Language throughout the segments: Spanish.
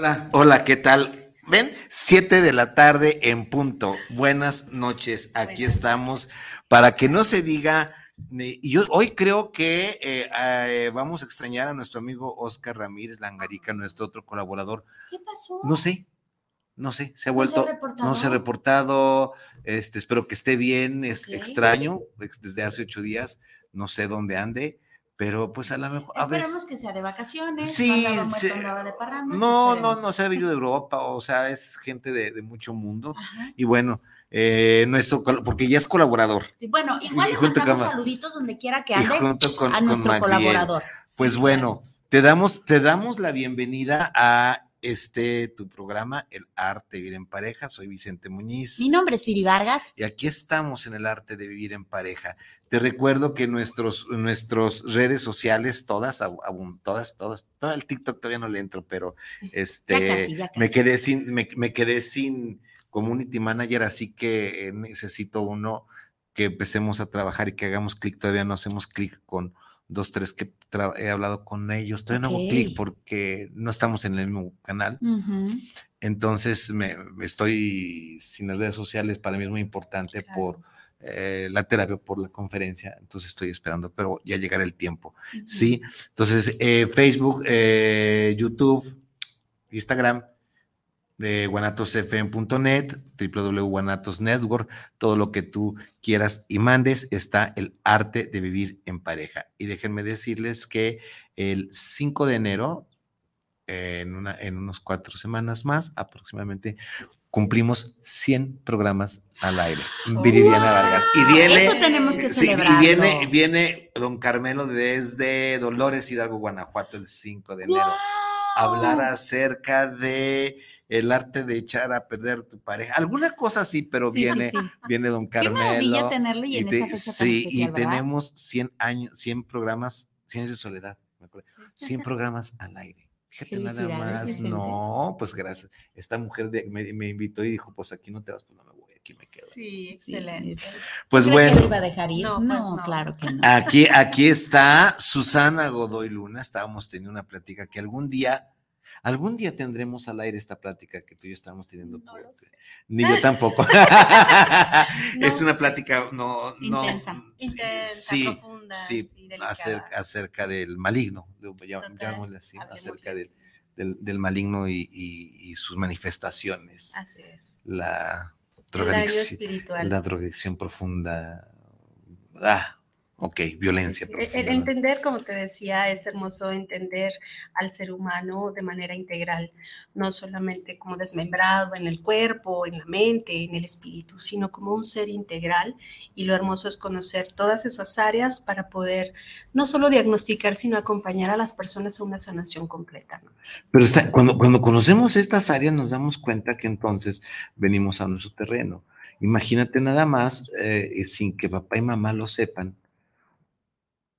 Hola, hola, ¿qué tal? Ven, siete de la tarde en punto. Buenas noches, aquí estamos para que no se diga. Yo hoy creo que eh, eh, vamos a extrañar a nuestro amigo Oscar Ramírez Langarica, nuestro otro colaborador. ¿Qué pasó? No sé, no sé, se ha vuelto, no se ha reportado, este, espero que esté bien, es extraño, desde hace ocho días, no sé dónde ande, pero pues a lo mejor. Esperemos que sea de vacaciones. Sí, de parranda, no, no, no se ha venido de Europa, o sea, es gente de, mucho mundo. Y bueno, eh, nuestro, porque ya es colaborador. Sí, bueno, igual le mandamos saluditos donde quiera que ande a nuestro colaborador. Pues bueno, te damos, te damos la bienvenida a este tu programa, El Arte de Vivir en Pareja. Soy Vicente Muñiz. Mi nombre es Firi Vargas. Y aquí estamos en el Arte de Vivir en Pareja. Te recuerdo que nuestros, nuestros redes sociales, todas, todas, todas, todo el TikTok todavía no le entro, pero este me quedé sin, me, quedé sin community manager, así que eh, necesito uno que empecemos a trabajar y que hagamos clic. Todavía no hacemos clic con dos, tres que he hablado con ellos. Todavía no hago clic porque no estamos en el mismo canal. Entonces me, estoy sin las redes sociales, para mí es muy importante por eh, la terapia por la conferencia, entonces estoy esperando, pero ya llegará el tiempo. Sí, entonces eh, Facebook, eh, YouTube, Instagram de guanatosfm.net, www.guanatosnetwork, todo lo que tú quieras y mandes, está el arte de vivir en pareja. Y déjenme decirles que el 5 de enero, en, una, en unos cuatro semanas más aproximadamente, cumplimos 100 programas al aire. Viridiana Vargas. Y viene, Eso tenemos que celebrar. y viene, viene don Carmelo desde Dolores Hidalgo, Guanajuato, el 5 de enero. Hablar acerca de el arte de echar a perder tu pareja. Alguna cosa así, pero viene, viene don Carmelo. Qué maravilla tenerlo y, en esa fecha Sí, y tenemos 100 años, 100 programas, Ciencia de Soledad, 100 programas al aire. Fíjate nada más, no, pues gracias. Esta mujer me, invitó y dijo, pues aquí no te vas, pues no me voy, aquí me quedo. Sí, excelente. Pues bueno. Que iba a dejar ir? No, pues claro que no. Aquí, aquí está Susana Godoy Luna, estábamos teniendo una plática que algún día Algún día tendremos al aire esta plática que tú y yo estamos teniendo. No lo sé. Ni yo tampoco. es una plática no, no intensa, intensa profunda, sí, acerca, acerca, del maligno, llamémosle así, acerca del, del, maligno y, y, sus manifestaciones. Así es. La drogadicción, la drogadicción profunda. Ah, Ok, violencia. El, entender, como te decía, es hermoso entender al ser humano de manera integral, no solamente como desmembrado en el cuerpo, en la mente, en el espíritu, sino como un ser integral. Y lo hermoso es conocer todas esas áreas para poder no solo diagnosticar, sino acompañar a las personas a una sanación completa. Pero cuando, cuando conocemos estas áreas nos damos cuenta que entonces venimos a nuestro terreno. Imagínate nada más, eh, sin que papá y mamá lo sepan,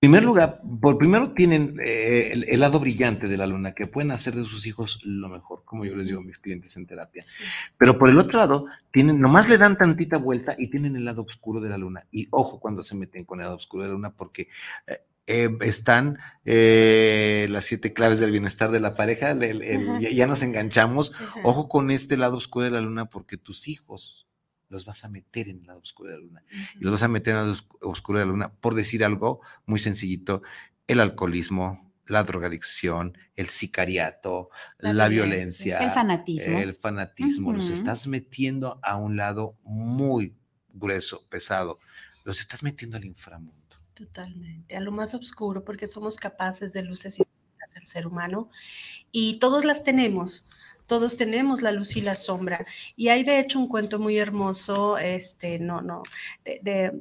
primer lugar, por primero tienen eh, el, lado brillante de la luna, que pueden hacer de sus hijos lo mejor, como yo les digo a mis clientes en terapia. Pero por el otro lado, tienen, nomás le dan tantita vuelta y tienen el lado oscuro de la luna. Y ojo cuando se meten con el lado oscuro de la luna, porque eh, eh, están las siete claves del bienestar de la pareja, ya, nos enganchamos. Ojo con este lado oscuro de la luna, porque tus hijos los vas a meter en el lado oscuro de la luna. Y los vas a meter en el lado oscuro de la luna, por decir algo muy sencillito, el alcoholismo, la drogadicción, el sicariato, la, violencia, el fanatismo. El fanatismo. Los estás metiendo a un lado muy grueso, pesado. Los estás metiendo al inframundo. Totalmente, a lo más oscuro, porque somos capaces de luces y el ser humano y todos las tenemos todos tenemos la luz y la sombra. Y hay de hecho un cuento muy hermoso, este, no, no, de,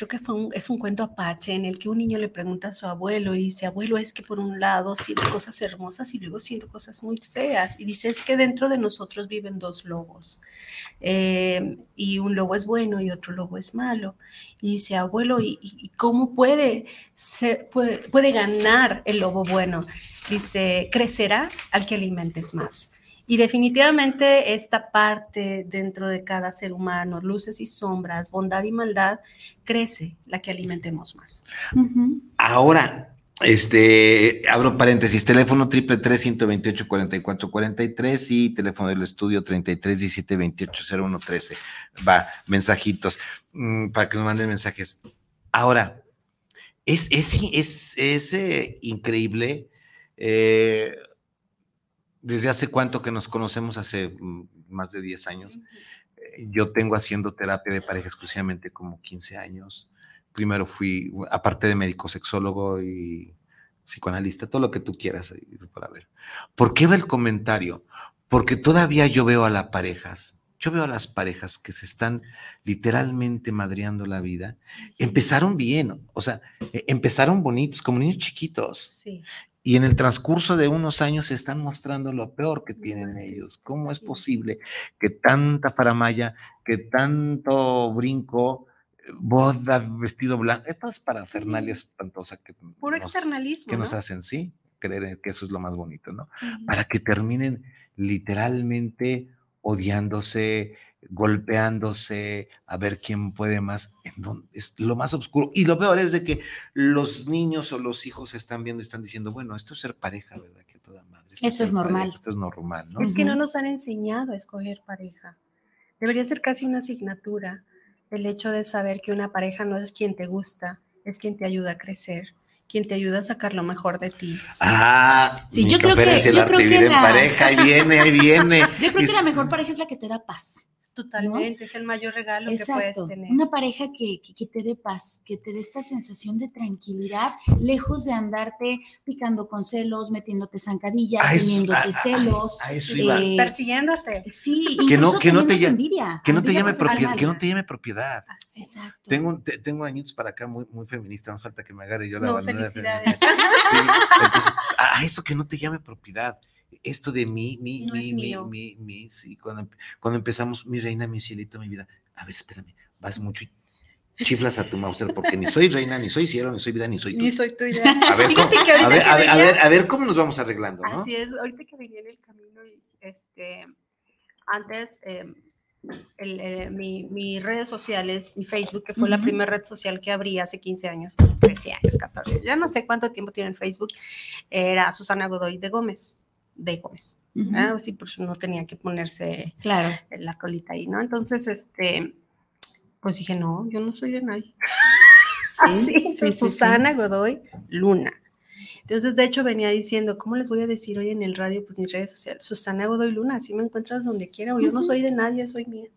creo que fue un, es un cuento apache en el que un niño le pregunta a su abuelo y dice, abuelo, es que por un lado siento cosas hermosas y luego siento cosas muy feas. Y dice, es que dentro de nosotros viven dos lobos. Eh, y un lobo es bueno y otro lobo es malo. Y dice, abuelo, ¿y, cómo puede, puede, puede ganar el lobo bueno? Dice, crecerá al que alimentes más. Y definitivamente esta parte dentro de cada ser humano, luces y sombras, bondad y maldad, crece la que alimentemos más. Ahora, este, abro paréntesis, teléfono triple tres ciento veintiocho cuarenta y cuatro cuarenta y tres y teléfono del estudio treinta y tres diecisiete veintiocho cero uno trece. Va, mensajitos, mm, para que nos manden mensajes. Ahora, es, es, es, es eh, increíble eh, desde hace cuánto que nos conocemos, hace mm, más de 10 años. Eh, yo tengo haciendo terapia de pareja exclusivamente como 15 años. Primero fui, aparte de médico sexólogo y psicoanalista, todo lo que tú quieras para ver. ¿Por qué va el comentario? Porque todavía yo veo a las parejas, yo veo a las parejas que se están literalmente madreando la vida. Empezaron bien, o sea, e, empezaron bonitos, como niños chiquitos. Sí. Y en el transcurso de unos años se están mostrando lo peor que tienen ellos. ¿Cómo es posible que tanta faramaya, que tanto brinco, boda, vestido blanco, estas parafernalias espantosas que, Puro nos, externalismo, que nos hacen, sí, creer que eso es lo más bonito, ¿no? Para que terminen literalmente odiándose, golpeándose, a ver quién puede más, en es lo más oscuro. Y lo peor es de que los niños o los hijos están viendo y están diciendo, bueno, esto es ser pareja, ¿verdad? Que toda madre. Esto, es normal. esto es normal, ¿no? Es que no nos han enseñado a escoger pareja. Debería ser casi una asignatura el hecho de saber que una pareja no es quien te gusta, es quien te ayuda a crecer quien te ayuda a sacar lo mejor de ti. Ah, sí, yo creo que, yo creo que la... pareja, ahí viene, ahí viene. Yo creo que la mejor pareja es la que te da paz. Totalmente, es el mayor regalo que puedes tener. Una pareja que, que, te dé paz, que te dé esta sensación de tranquilidad, lejos de andarte picando con celos, metiéndote zancadillas, teniéndote celos, eh, persiguiéndote. Sí, que no, que no te, envidia, que no te llame propiedad, que no te llame propiedad. Exacto. Tengo, tengo añitos para acá muy, muy feminista, no falta que me agarre yo la no, felicidades. Sí, entonces, a eso que no te llame propiedad esto de mí, mi, mi, mi, mi, mi, sí, cuando, cuando empezamos, mi reina, mi cielito, mi vida, a ver, espérame, vas mucho y chiflas a tu Mauser porque ni soy reina, ni soy cielo, ni soy vida, ni soy tú. Ni soy tuya. A ver, cómo, a, ver, a, ver, a, ver, cómo nos vamos arreglando, ¿no? Así es, ahorita que venía en el camino, este, antes, eh, el, eh, mi, mis redes sociales, mi Facebook, que fue la primera red social que abrí hace 15 años, 13 años, 14, ya no sé cuánto tiempo tiene el Facebook, era Susana Godoy de Gómez de Gómez. Así por eso no tenía que ponerse claro. la colita ahí, ¿no? Entonces, este, pues dije, no, yo no soy de nadie. Sí, Así, Susana Godoy Luna. Entonces, de hecho, venía diciendo, ¿cómo les voy a decir hoy en el radio? Pues mis redes sociales, Susana Godoy Luna, así me encuentras donde quiera, o yo no soy de nadie, soy mía.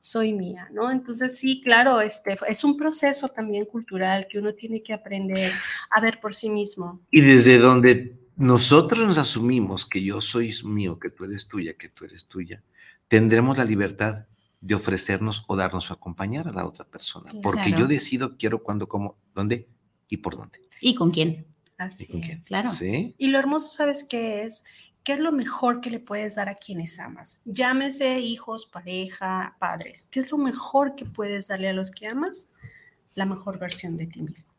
Soy mía, ¿no? Entonces, sí, claro, este, es un proceso también cultural que uno tiene que aprender a ver por sí mismo. Y desde donde nosotros nos asumimos que yo soy mío, que tú eres tuya, que tú eres tuya, tendremos la libertad de ofrecernos o darnos a acompañar a la otra persona, porque yo decido quiero, cuándo, cómo, dónde y por dónde. ¿Y con quién? Así claro. Y lo hermoso, ¿sabes qué es? ¿Qué es lo mejor que le puedes dar a quienes amas? Llámese hijos, pareja, padres. ¿Qué es lo mejor que puedes darle a los que amas? La mejor versión de ti mismo.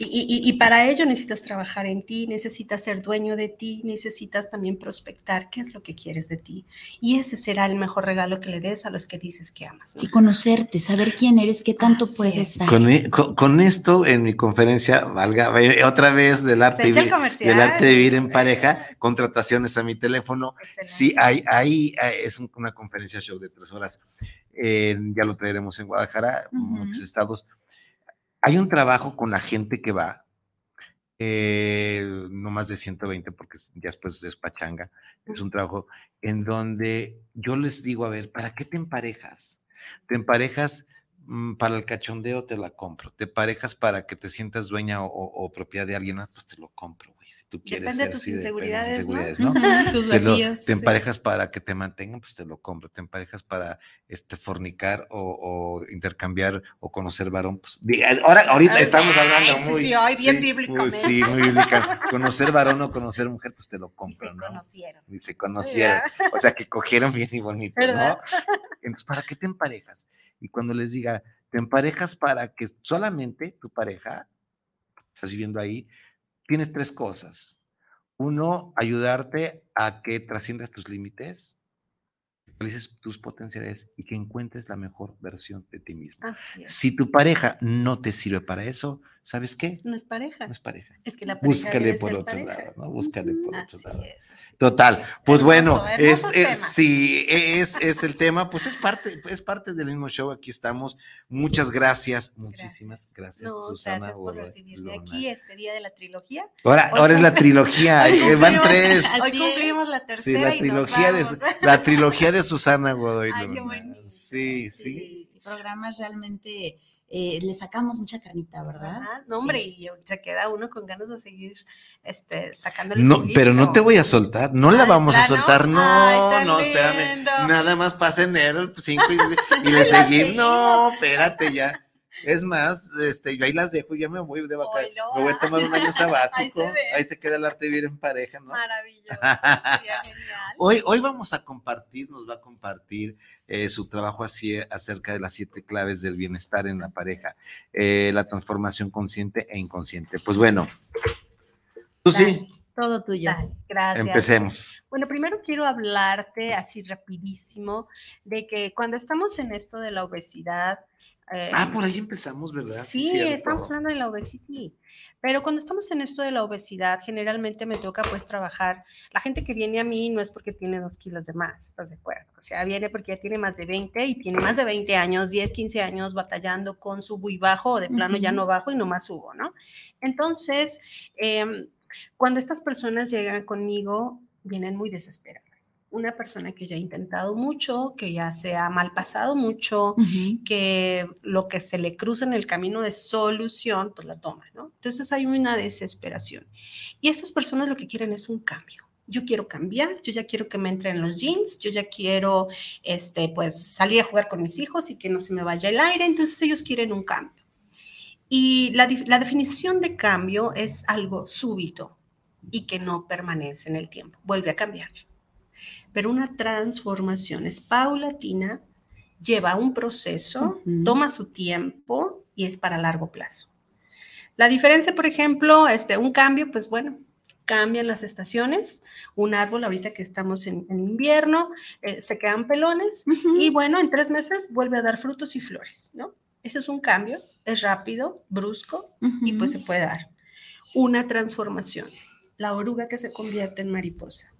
Y, para ello necesitas trabajar en ti, necesitas ser dueño de ti, necesitas también prospectar qué es lo que quieres de ti. Y ese será el mejor regalo que le des a los que dices que amas. Y conocerte, saber quién eres, qué tanto puedes dar. E, con, esto, en mi conferencia, valga otra vez del arte, vivir, del arte de vivir en pareja, contrataciones a mi teléfono. Sí, hay, hay, es una conferencia show de tres horas. ya lo traeremos en Guadalajara, en muchos estados hay un trabajo con la gente que va, eh, no más de 120 porque ya después es pachanga, es un trabajo en donde yo les digo, a ver, ¿para qué te emparejas? Te emparejas mm, para el cachondeo te la compro. Te parejas para que te sientas dueña o, propiedad de alguien más, pues te lo compro, tú quieres Depende de tus inseguridades, ¿no? tus te, emparejas para que te mantengan, pues te lo compro. Te emparejas para este fornicar o, intercambiar o conocer varón, pues ahora ahorita estamos hablando muy sí, hoy bien bíblicamente. sí, muy bíblica. conocer varón o conocer mujer, pues te lo compro, y se conocieron. Y se conocieron. O sea, que cogieron bien y bonito, ¿no? Entonces, ¿para qué te emparejas? Y cuando les diga, te emparejas para que solamente tu pareja, estás viviendo ahí, tienes tres cosas. Uno, ayudarte a que trasciendas tus límites, realices tus potenciales y que encuentres la mejor versión de ti mismo. Si tu pareja no te sirve para eso, ¿sabes qué? No es pareja. No es pareja. Es que la pareja Búscale por otro lado, ¿no? Búscale por otro lado. Total. Pues bueno, es, sí, es, es, el tema, pues es parte, es parte del mismo show. Aquí estamos. Muchas gracias, muchísimas gracias, Susana. Gracias por recibirme aquí este día de la trilogía. Ahora, ahora es la trilogía, eh, van tres. Hoy cumplimos la tercera. Sí, la trilogía, de, la trilogía de Susana Godoy. Ay, qué sí, sí. Sí, programas realmente eh, le sacamos mucha carnita, ¿verdad? no, hombre, y se queda uno con ganas de seguir este, sacando No, pero no te voy a soltar, no la vamos a soltar, no, no, espérame, nada más pasa enero 5 y, le seguimos, no, espérate ya. Es más, este, yo ahí las dejo, ya me voy de vacaciones. me voy a tomar un año sabático. ahí, se queda el arte de vivir en pareja, ¿no? Maravilloso. Hoy, hoy vamos a compartir, nos va a compartir eh, su trabajo así, acerca de las siete claves del bienestar en la pareja, eh, la transformación consciente e inconsciente. Pues bueno, tú sí. Todo tuyo. gracias. Empecemos. Bueno, primero quiero hablarte así rapidísimo de que cuando estamos en esto de la obesidad, ah, em, por ahí empezamos, ¿verdad? Sí, estamos hablando de la obesidad. Pero cuando estamos en esto de la obesidad, generalmente me toca pues trabajar. La gente que viene a mí no es porque tiene dos kilos de más, ¿estás de acuerdo? O sea, viene porque ya tiene más de 20 y tiene más de 20 años, 10, 15 años batallando con subo y bajo o de plano ya no bajo y no más subo, ¿no? Entonces, em, cuando estas personas llegan conmigo, vienen muy desesperadas una persona que ya ha intentado mucho, que ya se ha mal pasado mucho, que lo que se le cruza en el camino de solución, pues la toma, ¿no? Entonces hay una desesperación. Y estas personas lo que quieren es un cambio. Yo quiero cambiar, yo ya quiero que me entren los jeans, yo ya quiero, este, pues, salir a jugar con mis hijos y que no se me vaya el aire. Entonces ellos quieren un cambio. Y la, la definición de cambio es algo súbito y que no permanece en el tiempo, vuelve a cambiar pero una transformación es paulatina, lleva un proceso, toma su tiempo y es para largo plazo. La diferencia, por ejemplo, este, un cambio, pues bueno, cambian las estaciones, un árbol ahorita que estamos en, invierno, eh, se quedan pelones y bueno, en tres meses vuelve a dar frutos y flores, ¿no? Ese es un cambio, es rápido, brusco y pues se puede dar. Una transformación, la oruga que se convierte en mariposa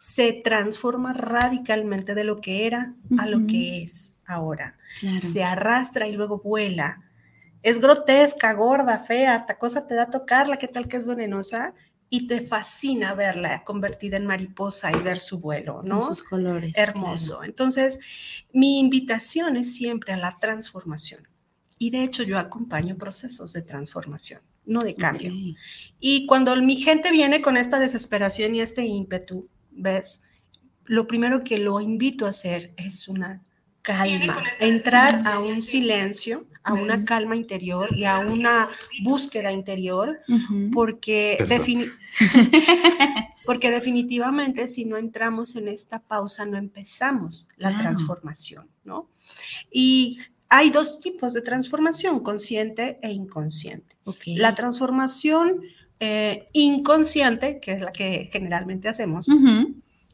se transforma radicalmente de lo que era a lo que es ahora. Se arrastra y luego vuela. Es grotesca, gorda, fea, hasta cosa te da tocarla, qué tal que es venenosa, y te fascina verla convertida en mariposa y ver su vuelo, ¿no? sus colores. Hermoso. Entonces, mi invitación es siempre a la transformación. Y de hecho yo acompaño procesos de transformación, no de cambio. Y cuando mi gente viene con esta desesperación y este ímpetu, ¿ves? Lo primero que lo invito a hacer es una calma, entrar a un silencio, a una calma interior y a una búsqueda interior, porque, porque definitivamente si no entramos en esta pausa no empezamos la transformación, ¿no? Y hay dos tipos de transformación, consciente e inconsciente. La transformación eh, inconsciente, que es la que generalmente hacemos,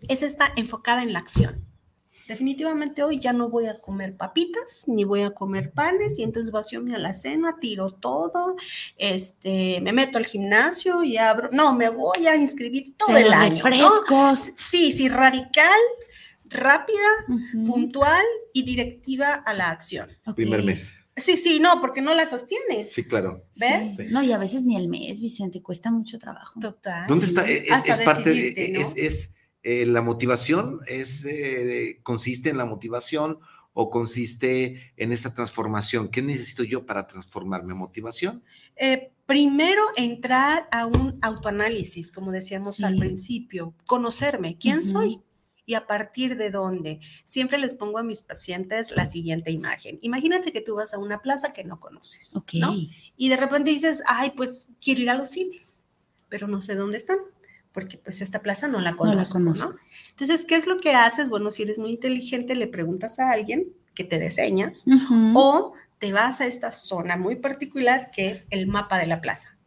es esta enfocada en la acción. Definitivamente hoy ya no voy a comer papitas, ni voy a comer panes, y entonces vacío mi alacena, tiro todo, este, me meto al gimnasio y abro, no, me voy a inscribir todo el año. Frescos. Sí, sí, radical, rápida, puntual y directiva a la acción. Primer mes. Sí, sí, no, porque no la sostienes. Sí, claro. ¿Ves? No, y a veces ni el mes, Vicente, cuesta mucho trabajo. Total. ¿Dónde está? Es, parte, es, es eh, la motivación, es, eh, consiste en la motivación o consiste en esta transformación? ¿Qué necesito yo para transformarme? ¿Motivación? Eh, primero, entrar a un autoanálisis, como decíamos al principio, conocerme, quién soy y a partir de dónde. Siempre les pongo a mis pacientes la siguiente imagen. Imagínate que tú vas a una plaza que no conoces, ¿no? Y de repente dices, ay, pues quiero ir a los cines, pero no sé dónde están porque pues esta plaza no la conozco, no, Entonces, ¿qué es lo que haces? Bueno, si eres muy inteligente, le preguntas a alguien que te diseñas o te vas a esta zona muy particular que es el mapa de la plaza,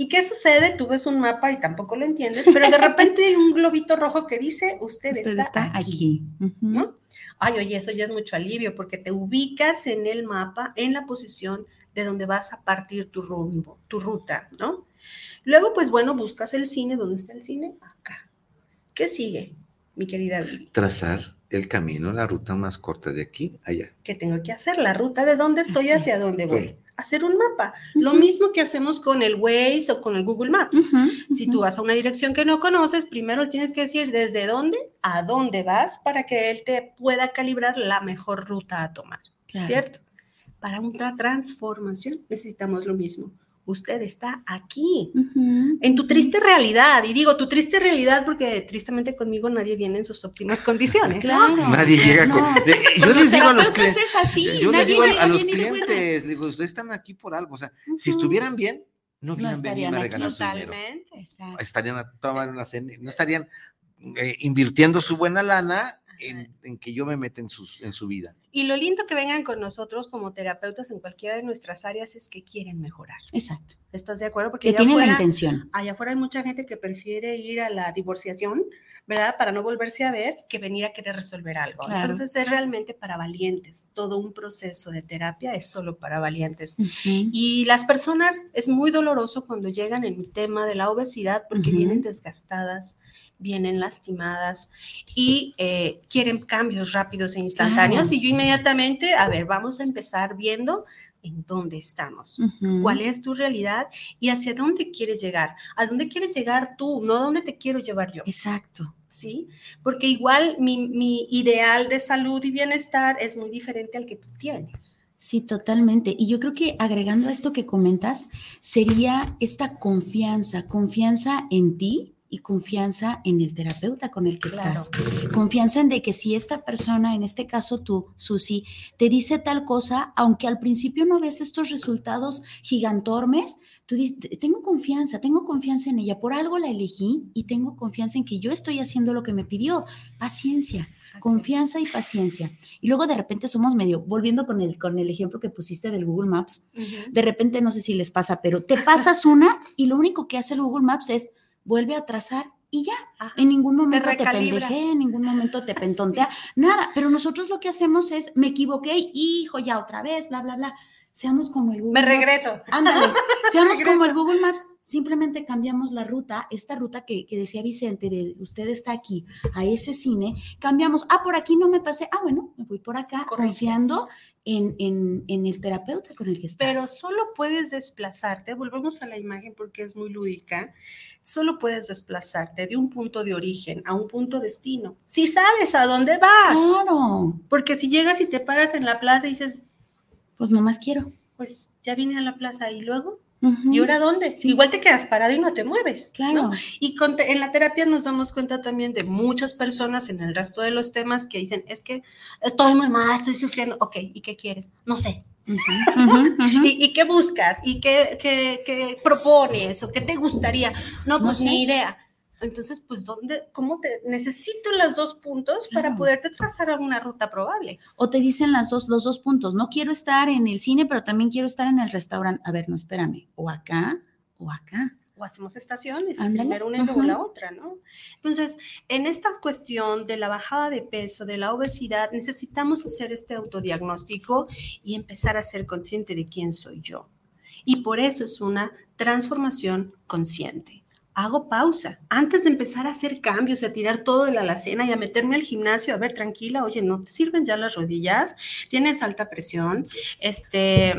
¿Y qué sucede? Tú ves un mapa y tampoco lo entiendes, pero de repente hay un globito rojo que dice, usted, está, aquí, ¿no? Ay, oye, eso ya es mucho alivio porque te ubicas en el mapa, en la posición de donde vas a partir tu rumbo, tu ruta, ¿no? Luego, pues bueno, buscas el cine. ¿Dónde está el cine? Acá. ¿Qué sigue, mi querida Vivi? Trazar el camino, la ruta más corta de aquí allá. ¿Qué tengo que hacer? La ruta de dónde estoy hacia dónde voy. Hacer un mapa. Lo mismo que hacemos con el Waze o con el Google Maps. si tú vas a una dirección que no conoces, primero tienes que decir desde dónde a dónde vas para que él te pueda calibrar la mejor ruta a tomar. ¿Cierto? Para una transformación necesitamos lo mismo usted está aquí, en tu triste realidad. Y digo, tu triste realidad porque tristemente conmigo nadie viene en sus óptimas condiciones. Nadie llega con... yo les digo a los clientes, yo les digo a, los clientes, digo, ustedes están aquí por algo. O sea, si estuvieran bien, no hubieran venido a regalar su dinero. Estarían a tomar una cena, no estarían eh, invirtiendo su buena lana en, que yo me meta en, sus, en su vida. Y lo lindo que vengan con nosotros como terapeutas en cualquiera de nuestras áreas es que quieren mejorar. Exacto. ¿Estás de acuerdo? Porque que tienen la intención. Allá afuera hay mucha gente que prefiere ir a la divorciación, ¿verdad? Para no volverse a ver que venir a querer resolver algo. Entonces es realmente para valientes. Todo un proceso de terapia es solo para valientes. Y las personas, es muy doloroso cuando llegan en el tema de la obesidad porque vienen desgastadas, vienen lastimadas y eh, quieren cambios rápidos e instantáneos. Y yo inmediatamente, a ver, vamos a empezar viendo en dónde estamos, cuál es tu realidad y hacia dónde quieres llegar. ¿A dónde quieres llegar tú? No a dónde te quiero llevar yo. Exacto. ¿Sí? Porque igual mi, mi ideal de salud y bienestar es muy diferente al que tú tienes. Sí, totalmente. Y yo creo que agregando a esto que comentas, sería esta confianza, confianza en ti, y confianza en el terapeuta con el que estás. Confianza en de que si esta persona, en este caso tú, Susi, te dice tal cosa, aunque al principio no ves estos resultados gigantormes, tú dices, tengo confianza, tengo confianza en ella, por algo la elegí y tengo confianza en que yo estoy haciendo lo que me pidió. Paciencia. Confianza y paciencia. Y luego de repente somos medio, volviendo con el, con el ejemplo que pusiste del Google Maps, de repente no sé si les pasa, pero te pasas una y lo único que hace el Google Maps es vuelve a trazar y ya. en ningún momento te, pendejé, en ningún momento te pentontea, nada. Pero nosotros lo que hacemos es, me equivoqué, hijo, ya otra vez, bla, bla, bla. Seamos como el Google Me regreso. Ándale, seamos como el Google Maps. Simplemente cambiamos la ruta, esta ruta que, decía Vicente, de usted está aquí, a ese cine, cambiamos, ah, por aquí no me pasé, ah, bueno, me voy por acá, confiando en, en, el terapeuta con el que estás. Pero solo puedes desplazarte, volvemos a la imagen porque es muy lúdica, solo puedes desplazarte de un punto de origen a un punto destino. Si sabes a dónde vas. Claro. Porque si llegas y te paras en la plaza y dices, pues no más quiero. Pues ya vine a la plaza y luego. ¿Y ahora dónde? Igual te quedas parado y no te mueves. Claro. Y en la terapia nos damos cuenta también de muchas personas en el resto de los temas que dicen, es que estoy muy mal, estoy sufriendo. Ok, ¿y qué quieres? No sé. ¿Y, qué buscas? ¿Y qué, qué, propones? ¿O qué te gustaría? No, pues ni idea. Entonces, pues, ¿dónde, cómo te, necesito los dos puntos para poderte trazar alguna ruta probable? O te dicen las dos, los dos puntos, no quiero estar en el cine, pero también quiero estar en el restaurante. A ver, no, espérame, o acá o acá o hacemos estaciones, primero una y luego la otra, ¿no? Entonces, en esta cuestión de la bajada de peso, de la obesidad, necesitamos hacer este autodiagnóstico y empezar a ser consciente de quién soy yo. Y por eso es una transformación consciente. Hago pausa antes de empezar a hacer cambios, a tirar todo de la alacena y a meterme al gimnasio. A ver, tranquila, oye, no te sirven ya las rodillas, tienes alta presión, este,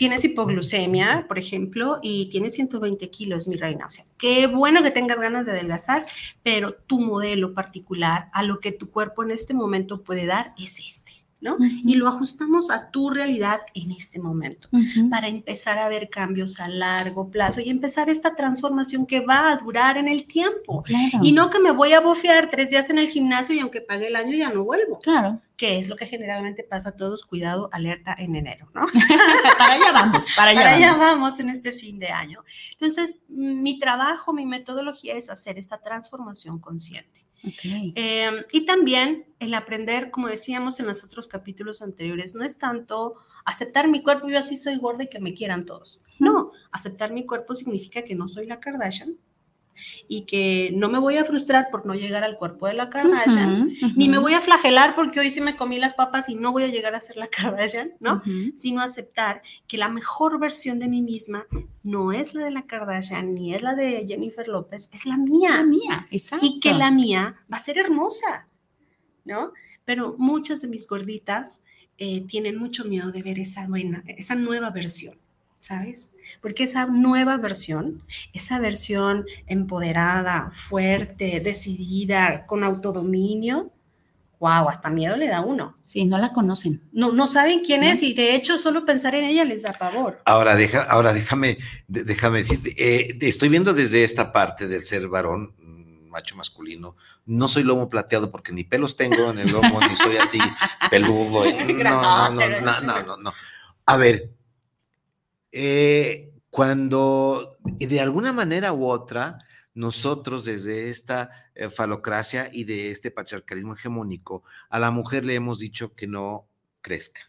tienes hipoglucemia, por ejemplo, y tienes 120 kilos, mi reina. O sea, qué bueno que tengas ganas de adelgazar, pero tu modelo particular a lo que tu cuerpo en este momento puede dar es este. ¿No? Y lo ajustamos a tu realidad en este momento para empezar a ver cambios a largo plazo y empezar esta transformación que va a durar en el tiempo. Y no que me voy a bofear tres días en el gimnasio y aunque pague el año ya no vuelvo. Claro. Que es lo que generalmente pasa a todos, cuidado, alerta en enero, ¿no? para allá vamos, para allá para allá vamos en este fin de año. Entonces, mi trabajo, mi metodología es hacer esta transformación consciente. Em, y también el aprender, como decíamos en los otros capítulos anteriores, no es tanto aceptar mi cuerpo, yo así soy gorda y que me quieran todos. No, aceptar mi cuerpo significa que no soy la Kardashian, y que no me voy a frustrar por no llegar al cuerpo de la Kardashian, ni me voy a flagelar porque hoy sí me comí las papas y no voy a llegar a ser la Kardashian, ¿no? Sino aceptar que la mejor versión de mí misma no es la de la Kardashian ni es la de Jennifer López, es la mía. La mía, exacto. Y que la mía va a ser hermosa, ¿no? Pero muchas de mis gorditas eh, tienen mucho miedo de ver esa, buena, esa nueva versión. ¿Sabes? Porque esa nueva versión, esa versión empoderada, fuerte, decidida, con autodominio, wow, hasta miedo le da uno. Sí, no la conocen. No, no saben quién es y de hecho solo pensar en ella les da pavor. Ahora, deja, ahora déjame, déjame decirte, eh, estoy viendo desde esta parte del ser varón, mm, macho masculino, no soy lomo plateado porque ni pelos tengo en el lomo, ni soy así peludo. no, no, no, no, no, no. A ver, eh, cuando de alguna manera u otra nosotros desde esta eh, falocracia y de este patriarcalismo hegemónico a la mujer le hemos dicho que no crezca.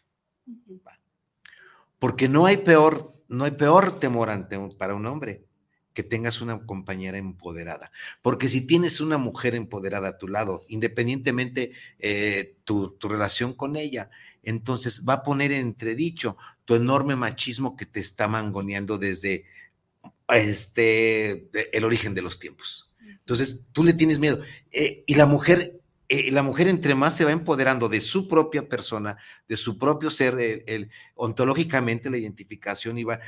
Porque no hay peor, no hay peor temor ante para un hombre que tengas una compañera empoderada. Porque si tienes una mujer empoderada a tu lado, independientemente eh, tu, tu, relación con ella, entonces va a poner en entredicho tu enorme machismo que te está mangoneando desde este, el origen de los tiempos. Entonces, tú le tienes miedo. Eh, y la mujer, eh, la mujer entre más se va empoderando de su propia persona, de su propio ser, el, ontológicamente la identificación iba.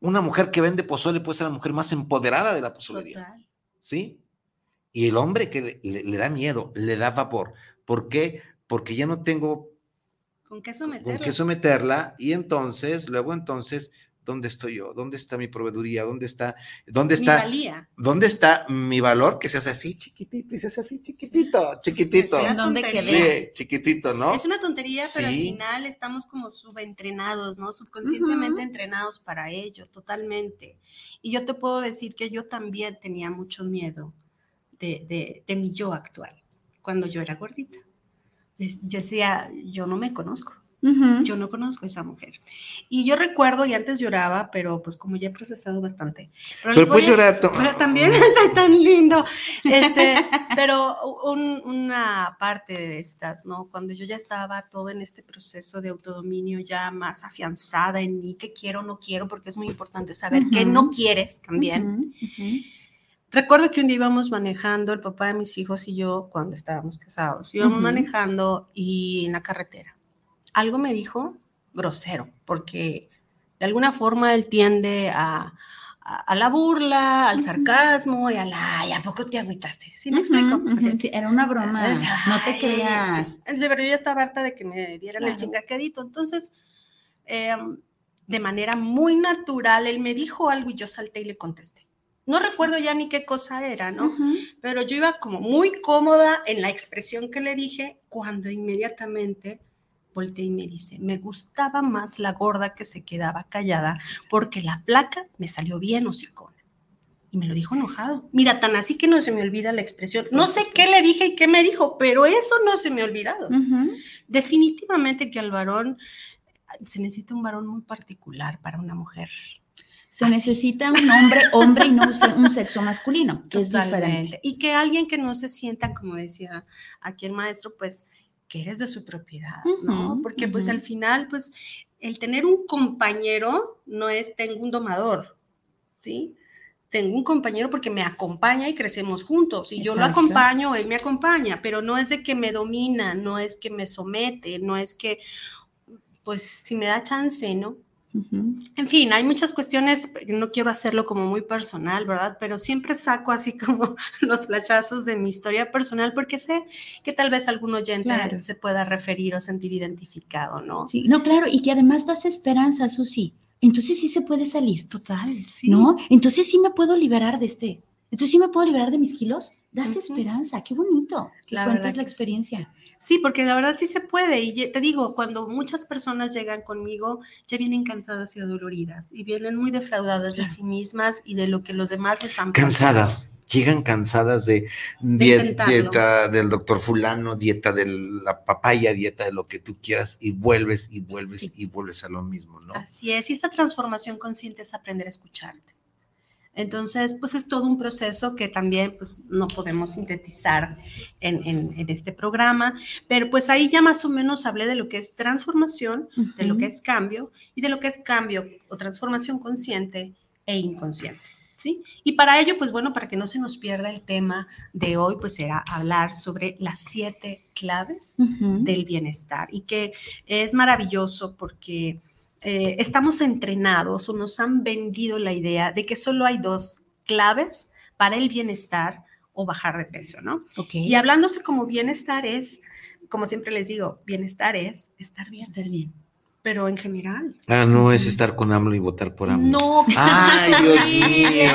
Una mujer que vende pozole puede ser la mujer más empoderada de la pozolería. ¿Sí? Y el hombre que le, le, da miedo, le da vapor. ¿Por qué? Porque ya no tengo ¿Con qué someterla? Con qué someterla y entonces, luego entonces, ¿dónde estoy yo? ¿Dónde está mi proveeduría? ¿Dónde está, dónde está, mi valía. dónde está mi valor? Que seas así chiquitito y seas así chiquitito, chiquitito. ¿En dónde quedé? Sí, chiquitito, ¿no? Es una tontería, pero al final estamos como subentrenados, ¿no? Subconscientemente entrenados para ello, totalmente. Y yo te puedo decir que yo también tenía mucho miedo de, de, de mi yo actual, cuando yo era gordita yo decía, yo no me conozco. Yo no conozco a esa mujer. Y yo recuerdo, y antes lloraba, pero pues como ya he procesado bastante. Pero, pues llorar. Pero también está tan lindo. Este, pero una parte de estas, ¿no? Cuando yo ya estaba todo en este proceso de autodominio ya más afianzada en mí, qué quiero, no quiero, porque es muy importante saber qué no quieres también. Recuerdo que un día íbamos manejando, el papá de mis hijos y yo, cuando estábamos casados, íbamos manejando y en la carretera. Algo me dijo grosero, porque de alguna forma él tiende a, a, la burla, al sarcasmo y a la, ¿a poco te agüitaste? ¿Sí me explico? era una broma, no te creas. Pero yo ya estaba harta de que me dieran el chingaquedito, entonces... Em, de manera muy natural, él me dijo algo y yo salté y le contesté no recuerdo ya ni qué cosa era, ¿no? Pero yo iba como muy cómoda en la expresión que le dije cuando inmediatamente volteé y me dice, me gustaba más la gorda que se quedaba callada porque la placa me salió bien hocicona. Y me lo dijo enojado. Mira, tan así que no se me olvida la expresión. No sé qué le dije y qué me dijo, pero eso no se me ha olvidado. Definitivamente que al varón se necesita un varón muy particular para una mujer se necesita un hombre, hombre y no un sexo masculino, que es diferente. Y que alguien que no se sienta, como decía aquí el maestro, pues que eres de su propiedad, ¿no? Porque pues al final, pues el tener un compañero no es tengo un domador, ¿sí? Tengo un compañero porque me acompaña y crecemos juntos. Y yo lo acompaño, él me acompaña, pero no es de que me domina, no es que me somete, no es que, pues si me da chance, ¿no? En fin, hay muchas cuestiones, no quiero hacerlo como muy personal, ¿verdad? Pero siempre saco así como los flashazos de mi historia personal porque sé que tal vez algún oyente se pueda referir o sentir identificado, ¿no? Sí, no, claro, y que además das esperanza, Susi. Entonces sí se puede salir. Total, sí. ¿No? Entonces sí me puedo liberar de este. Entonces sí me puedo liberar de mis kilos. Das esperanza, qué bonito. La cuentas la experiencia. Sí, porque la verdad sí se puede. Y te digo, cuando muchas personas llegan conmigo, ya vienen cansadas y adoloridas y vienen muy defraudadas de sí mismas y de lo que los demás les han Cansadas. Llegan cansadas de, dieta del doctor fulano, dieta de la papaya, dieta de lo que tú quieras y vuelves y vuelves y vuelves a lo mismo, ¿no? Así es, y esta transformación consciente es aprender a escucharte entonces, pues es todo un proceso que también pues, no podemos sintetizar en, este programa, pero pues ahí ya más o menos hablé de lo que es transformación, de lo que es cambio y de lo que es cambio o transformación consciente e inconsciente. ¿Sí? Y para ello, pues bueno, para que no se nos pierda el tema de hoy, pues será hablar sobre las siete claves del bienestar y que es maravilloso porque eh, estamos entrenados o nos han vendido la idea de que solo hay dos claves para el bienestar o bajar de peso, ¿no? Y hablándose como bienestar es, como siempre les digo, bienestar es estar bien. Estar bien pero en general. Ah, no es estar con AMLO y votar por AMLO. No. Ay, Dios mío.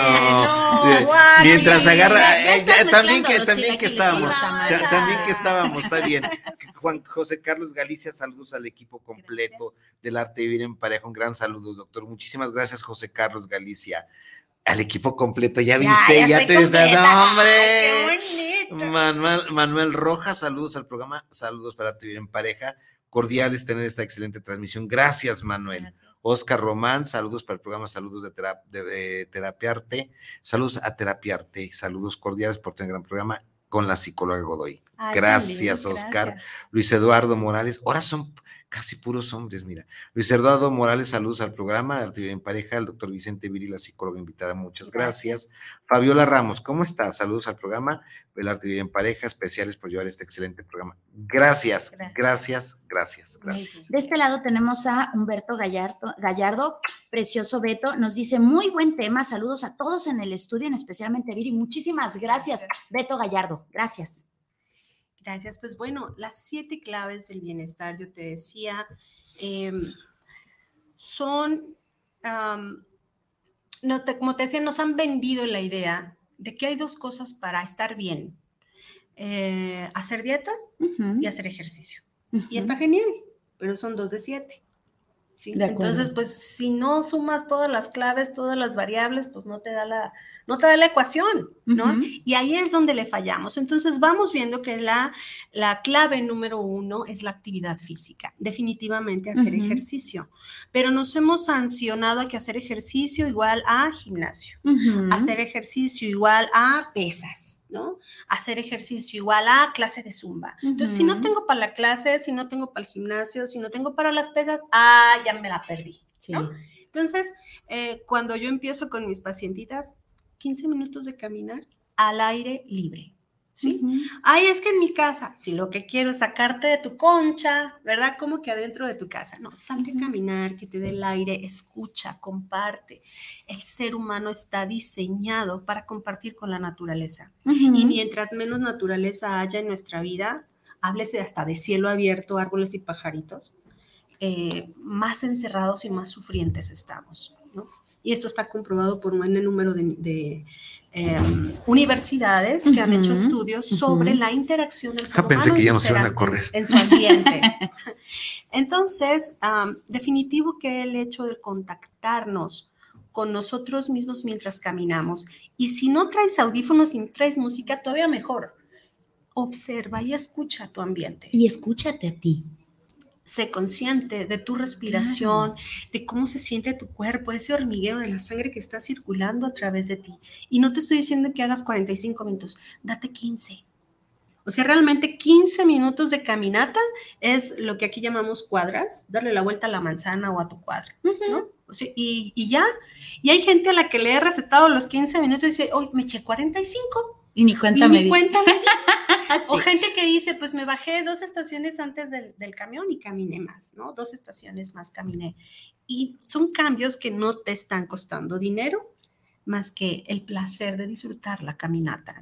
Mientras agarra, también que también que estábamos, también que estábamos, está bien. Juan José Carlos Galicia, saludos al equipo completo del arte de vivir en pareja. Un gran saludo, doctor. Muchísimas gracias, José Carlos Galicia. Al equipo completo, ya viste, ya, te está, hombre. Manuel, Manuel Rojas, saludos al programa, saludos para arte de vivir en pareja cordiales tener esta excelente transmisión. Gracias, Manuel. Oscar Román, saludos para el programa Saludos de, de, Terapiarte. Saludos a Terapiarte. Saludos cordiales por tener gran programa con la psicóloga Godoy. gracias, Oscar. Luis Eduardo Morales. Ahora son casi puros hombres, mira. Luis Eduardo Morales, saludos al programa de Arte en Pareja, el doctor Vicente Viri, la psicóloga invitada, muchas gracias. Fabiola Ramos, ¿cómo estás? Saludos al programa del Arte en Pareja, especiales por llevar este excelente programa. Gracias, gracias, gracias, gracias. De este lado tenemos a Humberto Gallardo, Gallardo, precioso Beto, nos dice muy buen tema, saludos a todos en el estudio, especialmente a Viri, muchísimas gracias, Beto Gallardo, gracias. Gracias. Pues bueno, las siete claves del bienestar, yo te decía, em, son, no como te decía, nos han vendido la idea de que hay dos cosas para estar bien. Eh, hacer dieta y hacer ejercicio. Y está genial, pero son dos de siete. Entonces, pues si no sumas todas las claves, todas las variables, pues no te da la, no te da la ecuación, ¿no? Y ahí es donde le fallamos. Entonces vamos viendo que la, la clave número uno es la actividad física, definitivamente hacer ejercicio, pero nos hemos sancionado a que hacer ejercicio igual a gimnasio, hacer ejercicio igual a pesas. ¿No? Hacer ejercicio igual a clase de zumba. Entonces, si no tengo para la clase, si no tengo para el gimnasio, si no tengo para las pesas, ah, ya me la perdí, ¿no? Entonces, eh, cuando yo empiezo con mis pacientitas, 15 minutos de caminar al aire libre. ¿Sí? Ay, es que en mi casa, si lo que quiero es sacarte de tu concha, ¿verdad? Como que adentro de tu casa. No, salte a caminar, que te dé el aire, escucha, comparte. El ser humano está diseñado para compartir con la naturaleza. Y mientras menos naturaleza haya en nuestra vida, háblese hasta de cielo abierto, árboles y pajaritos, eh, más encerrados y más sufrientes estamos y esto está comprobado por un buen número de, em, universidades que han hecho estudios sobre la interacción del ser humano que ya a correr. en su ambiente. Entonces, definitivo que el hecho de contactarnos con nosotros mismos mientras caminamos, y si no traes audífonos y traes música, todavía mejor. Observa y escucha tu ambiente. Y escúchate a ti sé consciente de tu respiración, de cómo se siente tu cuerpo, ese hormigueo de la sangre que está circulando a través de ti. Y no te estoy diciendo que hagas 45 minutos, date 15. O sea, realmente 15 minutos de caminata es lo que aquí llamamos cuadras, darle la vuelta a la manzana o a tu cuadra, ¿no? O sea, y, ya, y hay gente a la que le he recetado los 15 minutos y dice, hoy me eché 45. Y ni cuenta y Ni cuenta O gente que dice, pues me bajé dos estaciones antes del, del, camión y caminé más, ¿no? Dos estaciones más caminé. Y son cambios que no te están costando dinero, más que el placer de disfrutar la caminata.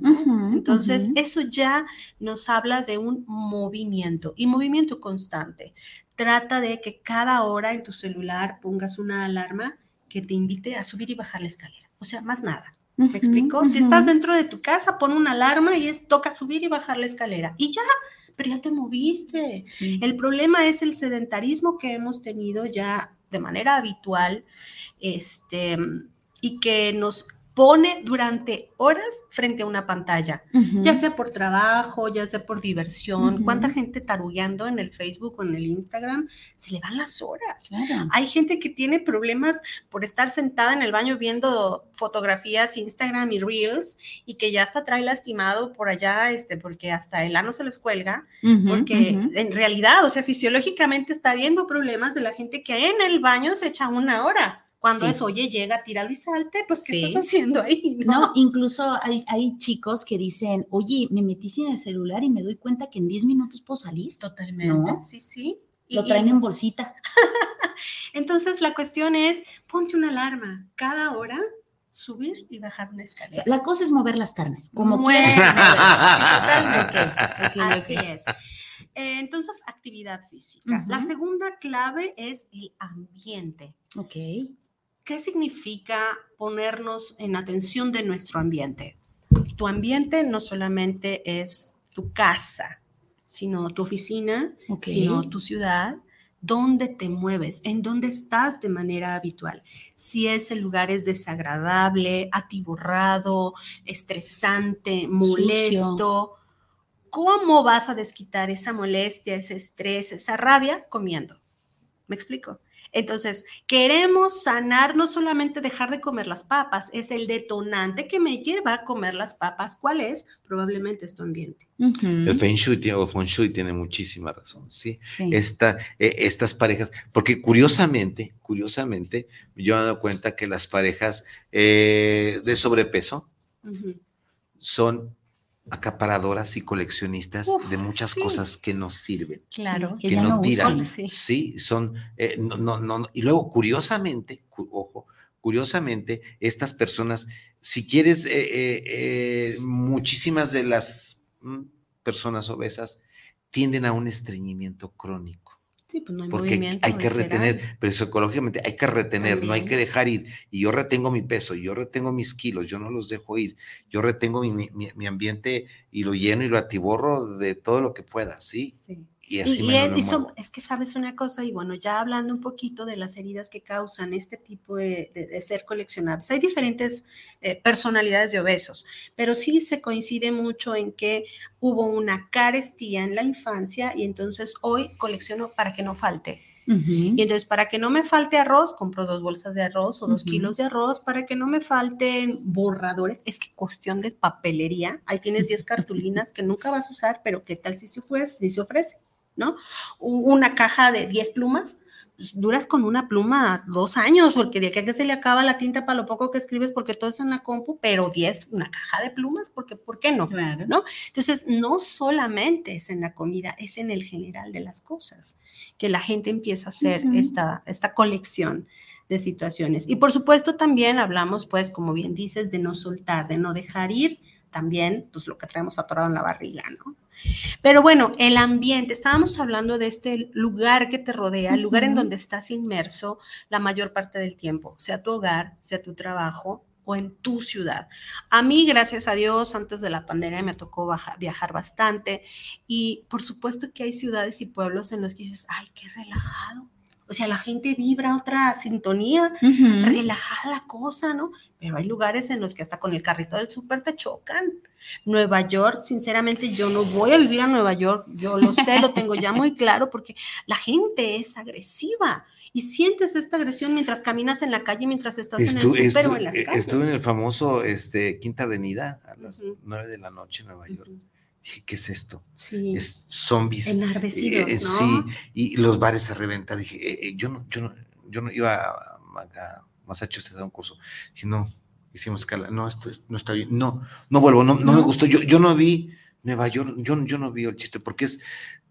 Entonces, eso ya nos habla de un movimiento y movimiento constante. Trata de que cada hora en tu celular pongas una alarma que te invite a subir y bajar la escalera. O sea, más nada. ¿Me explico? Si estás dentro de tu casa, pon una alarma y es toca subir y bajar la escalera. Y ya, pero ya te moviste. El problema es el sedentarismo que hemos tenido ya de manera habitual, este, y que nos pone durante horas frente a una pantalla, ya sea por trabajo, ya sea por diversión. ¿Cuánta gente tarugueando en el Facebook o en el Instagram? Se le van las horas. Hay gente que tiene problemas por estar sentada en el baño viendo fotografías, Instagram y Reels y que ya hasta trae lastimado por allá, este, porque hasta el ano se les cuelga, porque en realidad, o sea, fisiológicamente está viendo problemas de la gente que en el baño se echa una hora. Cuando es, oye, llega, tíralo y salte, pues, ¿qué estás haciendo ahí? No, incluso hay, hay, chicos que dicen, oye, me metí sin el celular y me doy cuenta que en 10 minutos puedo salir. Totalmente, sí, sí. Lo traen en bolsita. Entonces, la cuestión es, ponte una alarma cada hora subir y bajar una escalera. la cosa es mover las carnes, como quieras. Así es. Eh, entonces, actividad física. La segunda clave es el ambiente. Ok. ¿Qué significa ponernos en atención de nuestro ambiente? Tu ambiente no solamente es tu casa, sino tu oficina, sino tu ciudad, dónde te mueves, en dónde estás de manera habitual. Si ese lugar es desagradable, atiborrado, estresante, molesto, ¿cómo vas a desquitar esa molestia, ese estrés, esa rabia? Comiendo. ¿Me explico? Entonces, queremos sanar, no solamente dejar de comer las papas, es el detonante que me lleva a comer las papas. ¿Cuál es? Probablemente es tu ambiente. El Feng Shui, tiene muchísima razón, ¿sí? Esta, eh, estas parejas, porque curiosamente, curiosamente, yo me he dado cuenta que las parejas eh, de sobrepeso son acaparadoras y coleccionistas de muchas cosas que nos sirven. Claro, que, no, tiran. sí. son, eh, no, no, no, y luego curiosamente, ojo, curiosamente, estas personas, si quieres, eh, eh, muchísimas de las mm, personas obesas tienden a un estreñimiento crónico. Sí, pues no hay Porque hay que retener, pero psicológicamente hay que retener, no hay que dejar ir. Y yo retengo mi peso, yo retengo mis kilos, yo no los dejo ir. Yo retengo mi, mi, ambiente y lo lleno y lo atiborro de todo lo que pueda, ¿sí? Sí. Y, así y, es que sabes una cosa, y bueno, ya hablando un poquito de las heridas que causan este tipo de, de, ser coleccionables, hay diferentes eh, personalidades de obesos, pero sí se coincide mucho en que hubo una carestía en la infancia y entonces hoy colecciono para que no falte. Y entonces, para que no me falte arroz, compro dos bolsas de arroz o dos kilos de arroz, para que no me falten borradores. Es que cuestión de papelería. Ahí tienes 10 cartulinas que nunca vas a usar, pero ¿qué tal si se ofrece? Si se ofrece? ¿No? Una caja de 10 plumas, pues, duras con una pluma dos años, porque de aquí a que se le acaba la tinta para lo poco que escribes, porque todo es en la compu, pero 10, una caja de plumas, porque ¿por qué no? Claro. ¿no? Entonces, no solamente es en la comida, es en el general de las cosas, que la gente empieza a hacer esta, esta colección de situaciones. Y por supuesto también hablamos, pues, como bien dices, de no soltar, de no dejar ir también, pues, lo que traemos atorado en la barriga, ¿no? Pero bueno, el ambiente, estábamos hablando de este lugar que te rodea, el lugar en donde estás inmerso la mayor parte del tiempo, sea tu hogar, sea tu trabajo o en tu ciudad. A mí, gracias a Dios, antes de la pandemia me tocó viajar bastante y por supuesto que hay ciudades y pueblos en los que dices, ay, qué relajado. O sea, la gente vibra otra sintonía, relajada la cosa, ¿no? Pero hay lugares en los que hasta con el carrito del súper te chocan. Nueva York, sinceramente, yo no voy a vivir a Nueva York, yo lo sé, lo tengo ya muy claro, porque la gente es agresiva y sientes esta agresión mientras caminas en la calle, mientras estás en el súper o en las eh, calles. Estuve en el famoso este, Quinta Avenida a las nueve de la noche en Nueva York. Dije, ¿qué es esto? Sí. Es zombies. Enardecidos, eh, ¿no? Sí, y los bares se reventan. Dije, eh, yo, no, yo, no, yo no iba a, a Massachusetts a un curso. Dije, no, hicimos escala, no, esto no está bien, no, no vuelvo, no, no me gustó, yo, yo no vi Nueva York, yo, yo no vi el chiste, porque es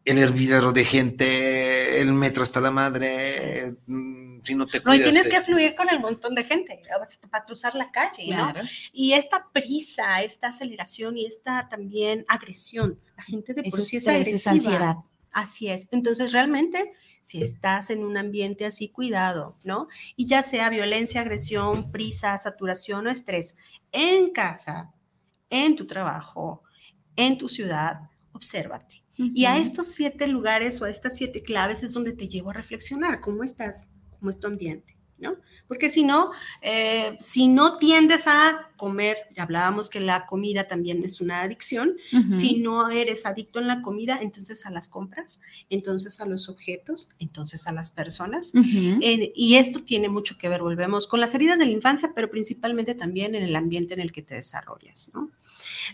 el hervidero de gente, el metro hasta la madre, mm, si no te No, y tienes que fluir con el montón de gente para cruzar la calle, ¿no? Y esta prisa, esta aceleración y esta también agresión, la gente de por sí es agresiva. ansiedad. Así es. Entonces, realmente, si estás en un ambiente así, cuidado, ¿no? Y ya sea violencia, agresión, prisa, saturación o estrés, en casa, en tu trabajo, en tu ciudad, obsérvate y a estos siete lugares o a estas siete claves es donde te llevo a reflexionar, ¿cómo estás? ¿Cómo es tu ambiente? ¿No? Porque si no, eh, si no tiendes a comer, ya hablábamos que la comida también es una adicción, si no eres adicto en la comida, entonces a las compras, entonces a los objetos, entonces a las personas. y esto tiene mucho que ver, volvemos, con las heridas de la infancia, pero principalmente también en el ambiente en el que te desarrollas. ¿no?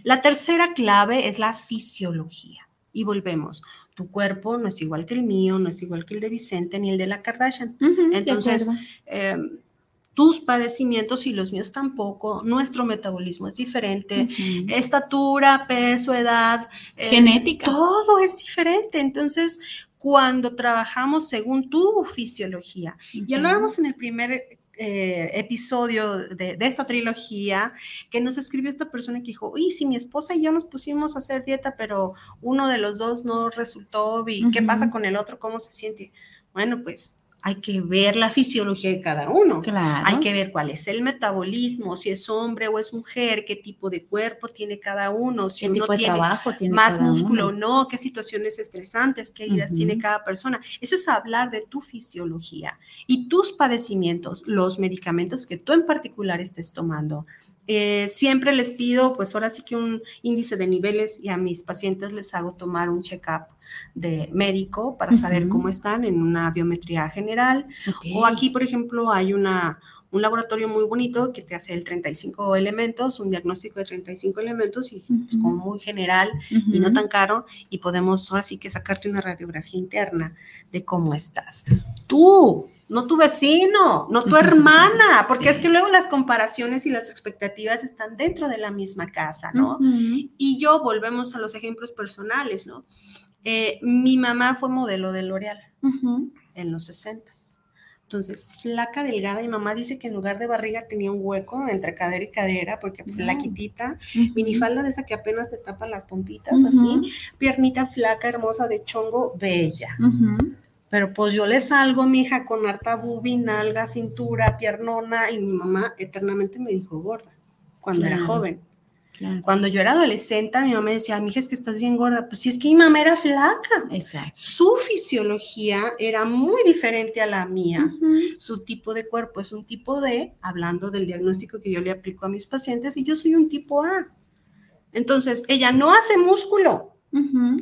La tercera clave es la fisiología y volvemos. Tu cuerpo no es igual que el mío, no es igual que el de Vicente ni el de la Kardashian. Entonces, em, tus padecimientos y los míos tampoco, nuestro metabolismo es diferente, estatura, peso, edad, genética, todo es diferente. Entonces, cuando trabajamos según tu fisiología, y hablábamos en el primer eh, episodio de, esta trilogía que nos escribió esta persona que dijo, uy, si mi esposa y yo nos pusimos a hacer dieta, pero uno de los dos no resultó, ¿y qué pasa con el otro? ¿Cómo se siente? Bueno, pues hay que ver la fisiología de cada uno. Hay que ver cuál es el metabolismo, si es hombre o es mujer, qué tipo de cuerpo tiene cada uno, si ¿Qué tipo de trabajo tiene más músculo o no, qué situaciones estresantes, qué heridas tiene cada persona. Eso es hablar de tu fisiología y tus padecimientos, los medicamentos que tú en particular estés tomando. Eh, siempre les pido, pues ahora sí que un índice de niveles y a mis pacientes les hago tomar un check-up de médico para saber cómo están en una biometría general. O aquí, por ejemplo, hay una, un laboratorio muy bonito que te hace el 35 elementos, un diagnóstico de 35 elementos y pues, como muy general y no tan caro y podemos ahora sí que sacarte una radiografía interna de cómo estás. Tú, no tu vecino, no tu hermana, porque es que luego las comparaciones y las expectativas están dentro de la misma casa, ¿no? Y yo volvemos a los ejemplos personales, ¿no? Eh, mi mamá fue modelo de L'Oreal en los 60. Entonces, flaca, delgada, mi mamá dice que en lugar de barriga tenía un hueco entre cadera y cadera, porque flaquitita, minifalda de esa que apenas te tapa las pompitas, así, piernita flaca, hermosa, de chongo, bella. Pero pues yo le salgo, mi hija, con harta bubi, nalga, cintura, piernona, y mi mamá eternamente me dijo gorda, cuando era joven. Cuando yo era adolescente, mi mamá me decía, mi hija, es que estás bien gorda. Pues sí, es que mi mamá era flaca. Exacto. Su fisiología era muy diferente a la mía. Su tipo de cuerpo es un tipo D, hablando del diagnóstico que yo le aplico a mis pacientes, y yo soy un tipo A. Entonces, ella no hace músculo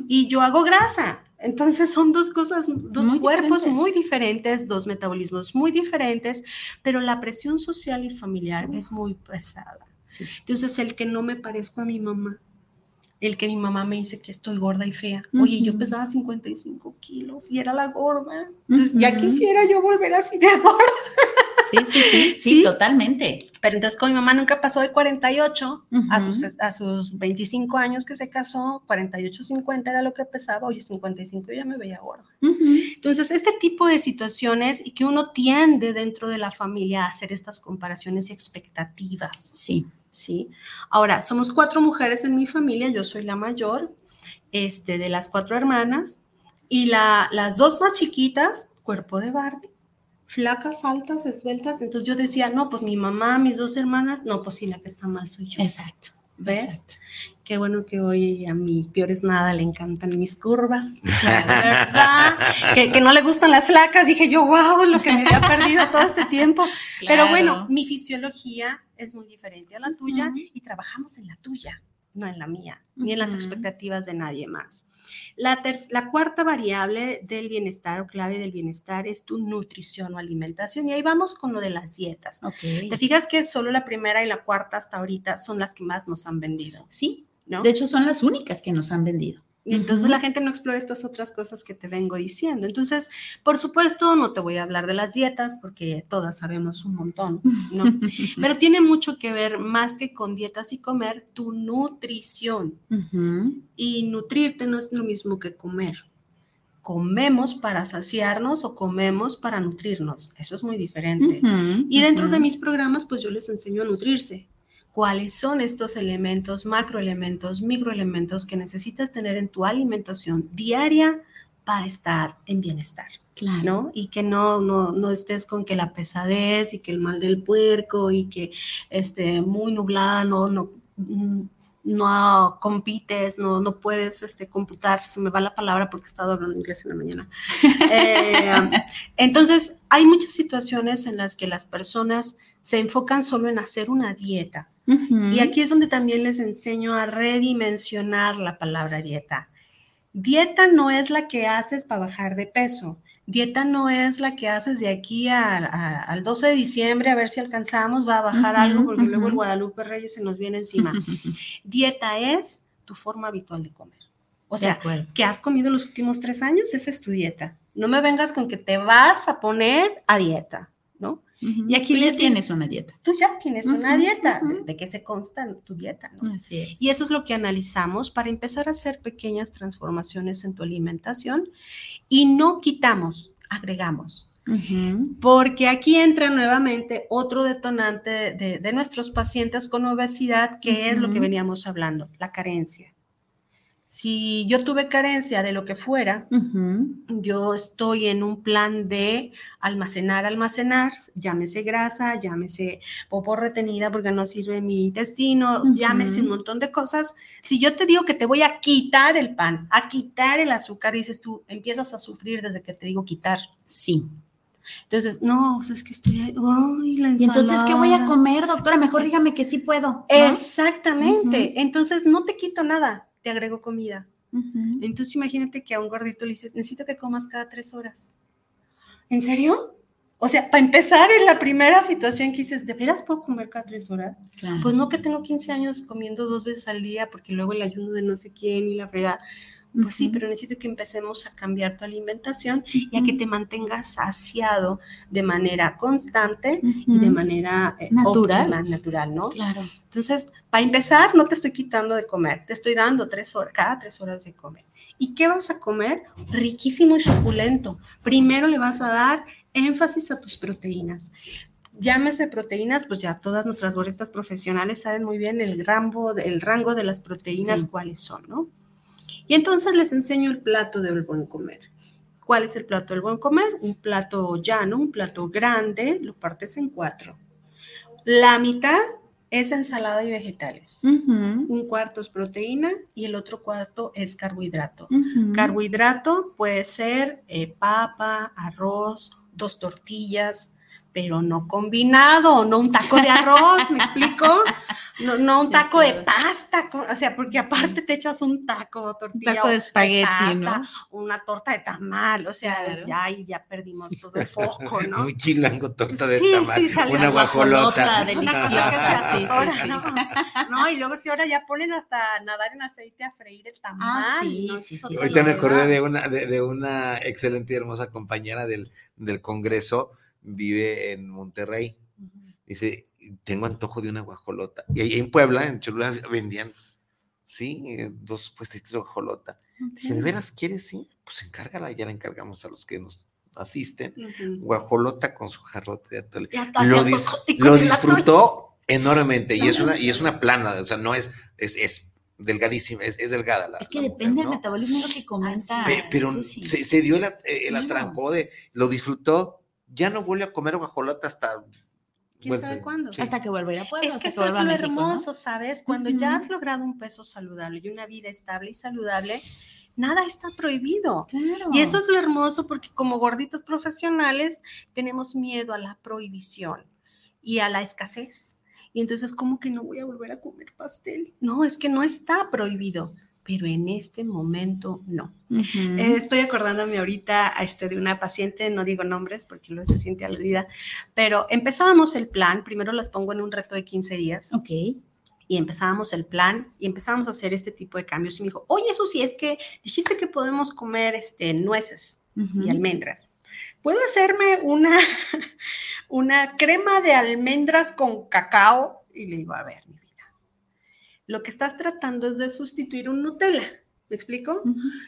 y yo hago grasa. Entonces son dos cosas, dos cuerpos muy diferentes, dos metabolismos muy diferentes, pero la presión social y familiar es muy pesada. Entonces, el que no me parezco a mi mamá, el que mi mamá me dice que estoy gorda y fea. Oye, yo pesaba 55 kilos y era la gorda. Entonces, ya quisiera yo volver así de gorda. Sí, sí, sí, sí, totalmente. Pero entonces con mi mamá nunca pasó de 48 a, sus, a sus 25 años que se casó, 48, 50 era lo que pesaba, oye, 55 ya me veía gorda. Entonces, este tipo de situaciones y que uno tiende dentro de la familia a hacer estas comparaciones y expectativas. Sí. Sí. Ahora, somos cuatro mujeres en mi familia, yo soy la mayor, este, de las cuatro hermanas, y la, las dos más chiquitas, cuerpo de Barbie flacas, altas, esbeltas. Entonces yo decía, no, pues mi mamá, mis dos hermanas, no, pues sí, la que está mal soy yo. Exacto. ¿Ves? Qué bueno que hoy a mi peor es nada le encantan mis curvas. ¿Verdad? que, que, no le gustan las flacas. Dije yo, wow, lo que me había perdido todo este tiempo. Pero bueno, mi fisiología es muy diferente a la tuya y trabajamos en la tuya, no en la mía, ni en las expectativas de nadie más. La, la, cuarta variable del bienestar o clave del bienestar es tu nutrición o alimentación. Y ahí vamos con lo de las dietas. Te fijas que solo la primera y la cuarta hasta ahorita son las que más nos han vendido. Sí, ¿no? De hecho, son las únicas que nos han vendido. Y entonces la gente no explora estas otras cosas que te vengo diciendo. Entonces, por supuesto, no te voy a hablar de las dietas porque todas sabemos un montón, ¿no? Pero tiene mucho que ver más que con dietas y comer, tu nutrición. Y nutrirte no es lo mismo que comer. Comemos para saciarnos o comemos para nutrirnos. Eso es muy diferente. y dentro de mis programas, pues yo les enseño a nutrirse cuáles son estos elementos, macroelementos, microelementos que necesitas tener en tu alimentación diaria para estar en bienestar. Claro. ¿no? Y que no, no, no, estés con que la pesadez y que el mal del puerco y que esté muy nublada, no, no, mm, no compites, no, no puedes este, computar, se me va la palabra porque he estado hablando inglés en la mañana. Eh, entonces, hay muchas situaciones en las que las personas se enfocan solo en hacer una dieta, y aquí es donde también les enseño a redimensionar la palabra dieta. Dieta no es la que haces para bajar de peso. Dieta no es la que haces de aquí al 12 de diciembre a ver si alcanzamos, va a bajar algo porque luego el Guadalupe Reyes se nos viene encima. Dieta es tu forma habitual de comer. O sea, ¿qué has comido los últimos tres años? Esa es tu dieta. No me vengas con que te vas a poner a dieta, Y aquí tú ya tienes una dieta. Tú ya tienes una dieta, de, qué se consta tu dieta, ¿no? Así es. Y eso es lo que analizamos para empezar a hacer pequeñas transformaciones en tu alimentación y no quitamos, agregamos. Porque aquí entra nuevamente otro detonante de, nuestros pacientes con obesidad, que es lo que veníamos hablando, la carencia si yo tuve carencia de lo que fuera, yo estoy en un plan de almacenar, almacenar, llámese grasa, llámese popo retenida porque no sirve mi intestino, llámese un montón de cosas. Si yo te digo que te voy a quitar el pan, a quitar el azúcar, dices tú, empiezas a sufrir desde que te digo quitar. Sí. Entonces, no, pues es que estoy, ay, la ¿Y entonces qué voy a comer, doctora? Mejor dígame que sí puedo. Exactamente. Entonces, no te quito nada te agrego comida. Entonces imagínate que a un gordito le dices, necesito que comas cada tres horas. ¿En serio? O sea, para empezar, en la primera situación que dices, ¿de veras puedo comer cada tres horas? Pues no que tengo 15 años comiendo dos veces al día porque luego el ayuno de no sé quién y la fregada. Pues sí, pero necesito que empecemos a cambiar tu alimentación y a que te mantengas saciado de manera constante y de manera eh, natural. natural, ¿no? Claro. Entonces, para empezar, no te estoy quitando de comer, te estoy dando tres horas, cada tres horas de comer. ¿Y qué vas a comer? Riquísimo y suculento. Primero le vas a dar énfasis a tus proteínas llámese proteínas, pues ya todas nuestras gorritas profesionales saben muy bien el rango, el rango de las proteínas, cuáles son, ¿no? Y entonces les enseño el plato del buen comer. ¿Cuál es el plato del buen comer? Un plato llano, un plato grande, lo partes en cuatro. La mitad es ensalada y vegetales. Un cuarto es proteína y el otro cuarto es carbohidrato. Carbohidrato puede ser eh, papa, arroz, dos tortillas, pero no combinado, no un taco de arroz, ¿me explico? No, no un taco de pasta, o sea, porque aparte te echas un taco, tortilla. Un taco de espagueti, ¿no? Una torta de tamal, o sea, ya ahí ya perdimos todo el foco, ¿no? Muy chilango, torta de tamal. Sí, salió una guajolota. deliciosa, sí, ¿no? ¿no? y luego si ahora ya ponen hasta nadar en aceite a freír el tamal. Ah, sí, sí, sí. Ahorita me acordé de una, de, de, una excelente y hermosa compañera del, del Congreso, vive en Monterrey. Dice, tengo antojo de una guajolota. Y ahí en Puebla, en Cholula, vendían, sí, eh, dos puestitos de guajolota. Dije, ¿de veras quieres? Sí, pues encárgala, ya la encargamos a los que nos asisten. Guajolota con su jarrote de atole. Lo, lo disfrutó enormemente y es, una, y es una plana, o sea, no es, es, es delgadísima, es, es, delgada. La, es que depende del metabolismo lo que comenta. pero se, se, dio el, el atrancó de, lo disfrutó, ya no vuelve a comer guajolota hasta ¿Quién sabe cuándo? Hasta que vuelva a ir a Puebla. Es que eso es lo hermoso, ¿sabes? Cuando ya has logrado un peso saludable y una vida estable y saludable, nada está prohibido. Claro. Y eso es lo hermoso porque como gorditas profesionales tenemos miedo a la prohibición y a la escasez. Y entonces, ¿cómo que no voy a volver a comer pastel? No, es que no está prohibido pero en este momento no. Eh, estoy acordándome ahorita a este, de una paciente, no digo nombres porque luego se siente aludida, pero empezábamos el plan, primero las pongo en un reto de 15 días. Ok. y empezábamos el plan y empezamos a hacer este tipo de cambios. Y me dijo, oye, Susi, es que dijiste que podemos comer este, nueces y almendras. ¿Puedo hacerme una, una crema de almendras con cacao? Y le digo, a ver, lo que estás tratando es de sustituir un Nutella. ¿Me explico?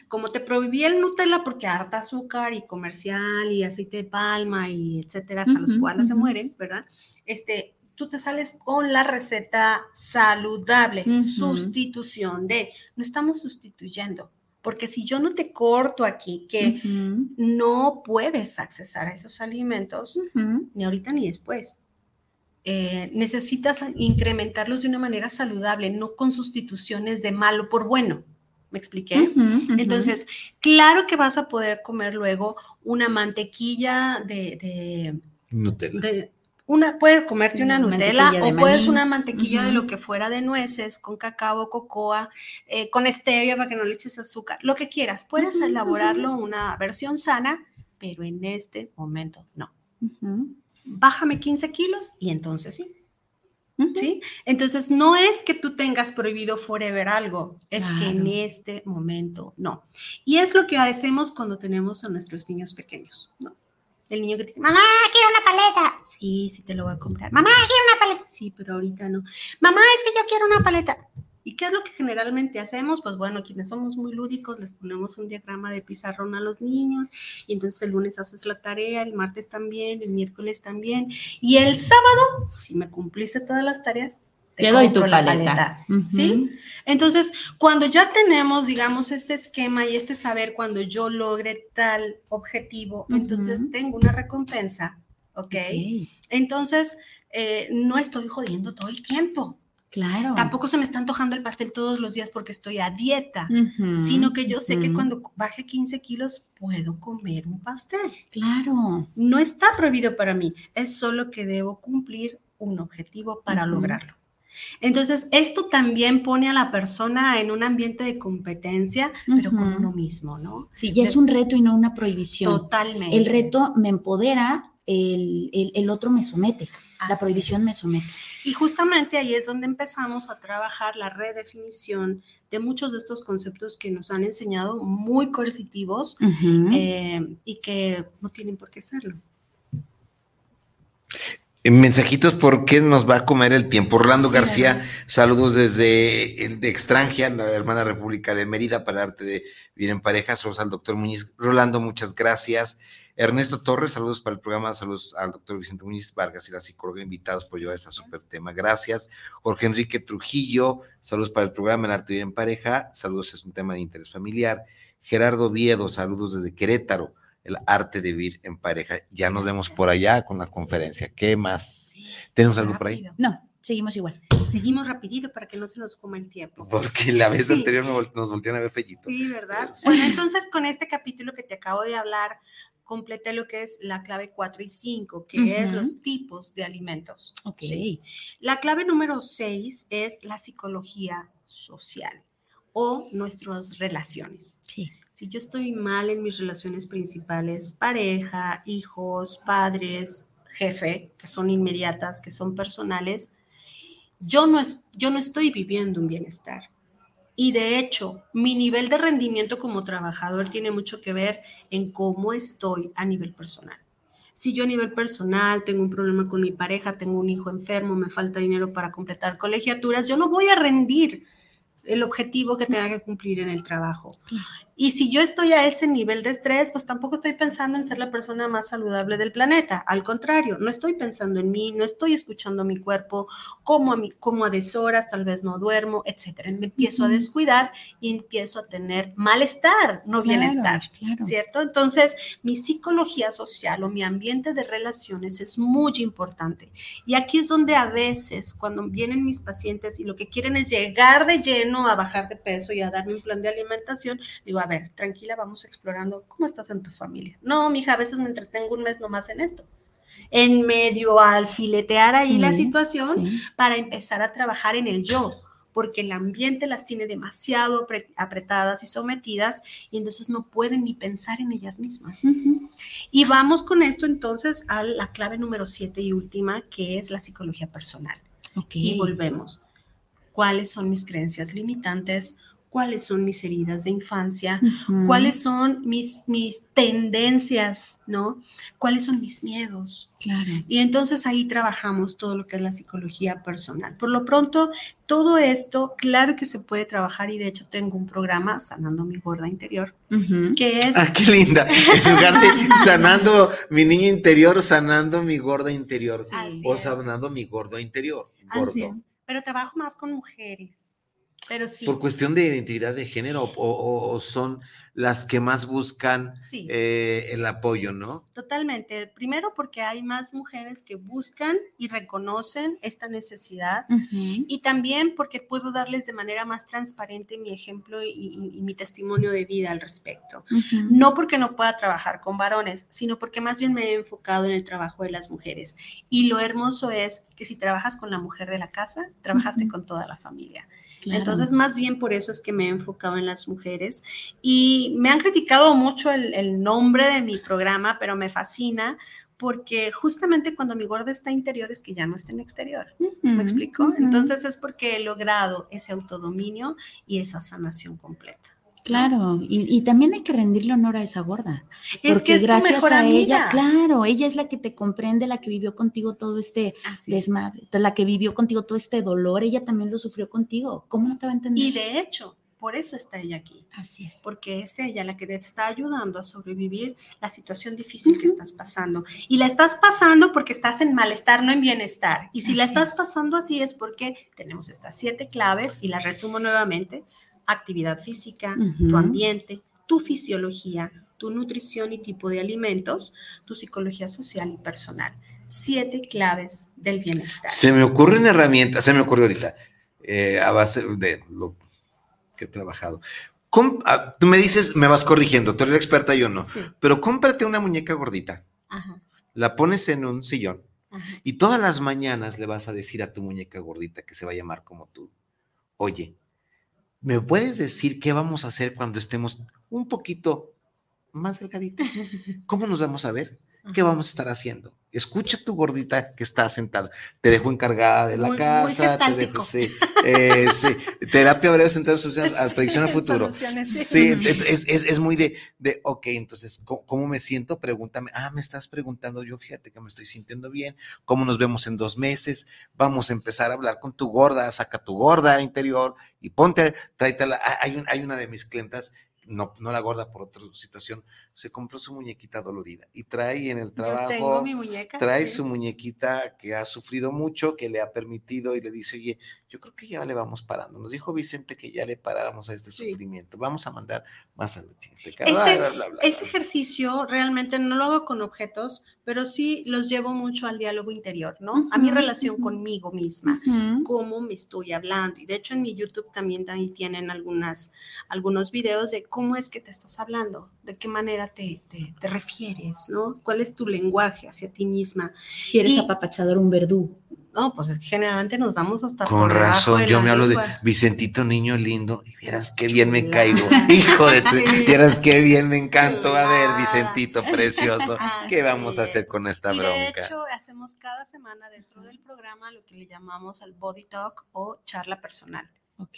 Como te prohibí el Nutella porque harta azúcar y comercial y aceite de palma y etcétera, hasta los cuales se mueren, ¿verdad? Este, tú te sales con la receta saludable, sustitución de, no estamos sustituyendo, porque si yo no te corto aquí que no puedes accesar a esos alimentos, ni ahorita ni después. Eh, necesitas incrementarlos de una manera saludable, no con sustituciones de malo por bueno. ¿Me expliqué? Entonces, claro que vas a poder comer luego una mantequilla de, de Nutella una, puedes comerte una Nutella o puedes una mantequilla de lo que fuera de nueces, con cacao, cocoa, eh, con stevia para que no le eches azúcar, lo que quieras. Puedes elaborarlo una versión sana, pero en este momento no. Bájame 15 kilos y entonces sí. ¿Sí? Entonces, no es que tú tengas prohibido forever algo, es que en este momento no. Y es lo que hacemos cuando tenemos a nuestros niños pequeños, ¿no? El niño que te dice, mamá, quiero una paleta. Sí, sí te lo voy a comprar. Mamá, quiero una paleta. Sí, pero ahorita no. Mamá, es que yo quiero una paleta. ¿Y qué es lo que generalmente hacemos? Pues bueno, quienes somos muy lúdicos, les ponemos un diagrama de pizarrón a los niños y entonces el lunes haces la tarea, el martes también, el miércoles también y el sábado, si me cumpliste todas las tareas, te, doy tu paleta. ¿Sí? Entonces, cuando ya tenemos, digamos, este esquema y este saber, cuando yo logre tal objetivo, entonces tengo una recompensa, ¿ok? Entonces, eh, no estoy jodiendo todo el tiempo. Claro. Tampoco se me está antojando el pastel todos los días porque estoy a dieta, sino que yo sé que cuando baje 15 kilos puedo comer un pastel. Claro. No está prohibido para mí, es solo que debo cumplir un objetivo para lograrlo. Entonces, esto también pone a la persona en un ambiente de competencia, pero con uno mismo, ¿no? Sí, ya es un reto y no una prohibición. Totalmente. El reto me empodera, el, otro me somete, la prohibición me somete. Y justamente ahí es donde empezamos a trabajar la redefinición de muchos de estos conceptos que nos han enseñado muy coercitivos eh, y que no tienen por qué serlo. Mensajitos, ¿por qué nos va a comer el tiempo? Orlando García, saludos desde el de Extranjia, la hermana República de Mérida, para arte de vivir en pareja. Saludos al doctor Muñiz. Rolando, muchas gracias. Ernesto Torres, saludos para el programa, saludos al doctor Vicente Muñiz Vargas y la psicóloga invitados por llevar este súper tema. Gracias. Jorge Enrique Trujillo, saludos para el programa El arte de vivir en pareja, saludos, es un tema de interés familiar. Gerardo Viedo, saludos desde Querétaro el arte de vivir en pareja. Ya nos vemos por allá con la conferencia. ¿Qué más? ¿Tenemos algo por ahí? No, seguimos igual. Seguimos rapidito para que no se nos coma el tiempo. Porque la vez anterior nos voltearon a ver fellito. Sí, ¿verdad? Bueno, entonces con este capítulo que te acabo de hablar, completé lo que es la clave 4 y 5, que es los tipos de alimentos. Ok. La clave número 6 es la psicología social o nuestras relaciones. Sí si yo estoy mal en mis relaciones principales, pareja, hijos, padres, jefe, que son inmediatas, que son personales, yo no, es, yo no estoy viviendo un bienestar. Y de hecho, mi nivel de rendimiento como trabajador tiene mucho que ver en cómo estoy a nivel personal. Si yo a nivel personal tengo un problema con mi pareja, tengo un hijo enfermo, me falta dinero para completar colegiaturas, yo no voy a rendir el objetivo que tenga que cumplir en el trabajo. Y si yo estoy a ese nivel de estrés, pues tampoco estoy pensando en ser la persona más saludable del planeta. Al contrario, no estoy pensando en mí, no estoy escuchando a mi cuerpo, como a, mi, como a deshoras, tal vez no duermo, etcétera. Me empiezo a descuidar y empiezo a tener malestar, no bienestar, ¿cierto? Entonces, mi psicología social o mi ambiente de relaciones es muy importante. Y aquí es donde a veces, cuando vienen mis pacientes y lo que quieren es llegar de lleno a bajar de peso y a darme un plan de alimentación, digo, a ver, tranquila, vamos explorando cómo estás en tu familia. No, mija, a veces me entretengo un mes nomás en esto. En medio al filetear ahí la situación para empezar a trabajar en el yo, porque el ambiente las tiene demasiado apretadas y sometidas y entonces no pueden ni pensar en ellas mismas. Y vamos con esto entonces a la clave número siete y última, que es la psicología personal. Y volvemos cuáles son mis creencias limitantes, cuáles son mis heridas de infancia, cuáles son mis, mis tendencias, ¿no? ¿Cuáles son mis miedos? Claro. Y entonces ahí trabajamos todo lo que es la psicología personal. Por lo pronto, todo esto, claro que se puede trabajar y de hecho tengo un programa, Sanando mi gorda interior, que es... Ah, qué linda. En lugar de sanando mi niño interior, sanando mi gorda interior. o sanando mi gordo interior. Gordo. Pero trabajo más con mujeres. Pero sí. ¿Por cuestión de identidad de género o, son las que más buscan eh, el apoyo, no? Totalmente. Primero porque hay más mujeres que buscan y reconocen esta necesidad y también porque puedo darles de manera más transparente mi ejemplo y, mi testimonio de vida al respecto. No porque no pueda trabajar con varones, sino porque más bien me he enfocado en el trabajo de las mujeres. Y lo hermoso es que si trabajas con la mujer de la casa, trabajaste con toda la familia. Entonces, más bien por eso es que me he enfocado en las mujeres y me han criticado mucho el, nombre de mi programa, pero me fascina porque justamente cuando mi gorda está interior es que ya no está en exterior. ¿Me explico? Entonces es porque he logrado ese autodominio y esa sanación completa. Claro, y, también hay que rendirle honor a esa gorda. Es porque que gracias a ella, claro, ella es la que te comprende, la que vivió contigo todo este desmadre, la que vivió contigo todo este dolor, ella también lo sufrió contigo. ¿Cómo no te va a entender? Y de hecho, por eso está ella aquí. Así es. Porque es ella la que te está ayudando a sobrevivir la situación difícil que estás pasando. Y la estás pasando porque estás en malestar, no en bienestar. Y si la estás pasando así es porque tenemos estas siete claves y las resumo nuevamente actividad física, tu ambiente, tu fisiología, tu nutrición y tipo de alimentos, tu psicología social y personal. Siete claves del bienestar. Se me ocurren herramientas, se me ocurrió ahorita, eh, a base de lo que he trabajado. Ah, tú me dices, me vas corrigiendo, tú eres experta, yo no, pero cómprate una muñeca gordita, la pones en un sillón y todas las mañanas le vas a decir a tu muñeca gordita que se va a llamar como tú, oye, ¿me puedes decir qué vamos a hacer cuando estemos un poquito más delgaditos? ¿Cómo nos vamos a ver? ¿Qué vamos a estar haciendo? Escucha tu gordita que está sentada. Te dejo encargada de la casa. te dejo, sí, eh, sí. Terapia breve centrada social a predicción al futuro. Sí, es, es, es, muy de, de, ok, entonces, ¿cómo, me siento? Pregúntame. Ah, me estás preguntando yo, fíjate que me estoy sintiendo bien. ¿Cómo nos vemos en dos meses? Vamos a empezar a hablar con tu gorda, saca tu gorda interior y ponte, tráetela. Hay, un, hay una de mis clientas no, no la gorda por otra situación, se compró su muñequita dolorida y trae en el trabajo, trae su muñequita que ha sufrido mucho, que le ha permitido y le dice, oye, yo creo que ya le vamos parando. Nos dijo Vicente que ya le paráramos a este sufrimiento. Vamos a mandar más a la este, este, este ejercicio realmente no lo hago con objetos, pero sí los llevo mucho al diálogo interior, ¿no? a mi relación conmigo misma, cómo me estoy hablando. Y de hecho en mi YouTube también, ahí tienen algunas, algunos videos de cómo es que te estás hablando, de qué manera te, te, refieres, ¿no? ¿Cuál es tu lenguaje hacia ti misma? Si eres apapachador, un verdugo. No, pues es que generalmente nos damos hasta. Con razón, yo me hablo de Vicentito Niño Lindo, y vieras qué bien me caigo. Hijo de tu, vieras qué bien me encantó. A ver, Vicentito precioso, ¿qué vamos a hacer con esta bronca? De hecho, hacemos cada semana dentro del programa lo que le llamamos el body talk o charla personal,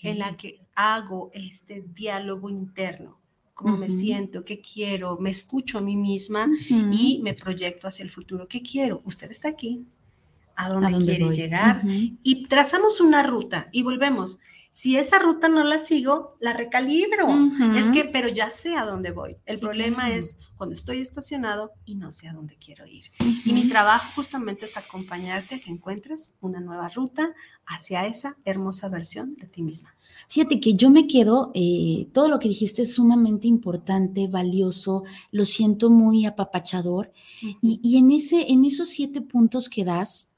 en la que hago este diálogo interno cómo me siento, qué quiero, me escucho a mí misma y me proyecto hacia el futuro. ¿Qué quiero? Usted está aquí, a dónde, quiere llegar y trazamos una ruta y volvemos. Si esa ruta no la sigo, la recalibro. Es que, pero ya sé a dónde voy. El problema es cuando estoy estacionado y no sé a dónde quiero ir. Y mi trabajo justamente es acompañarte a que encuentres una nueva ruta hacia esa hermosa versión de ti misma. Fíjate que yo me quedo, eh, todo lo que dijiste es sumamente importante, valioso, lo siento muy apapachador. y, y, en, ese, en esos siete puntos que das,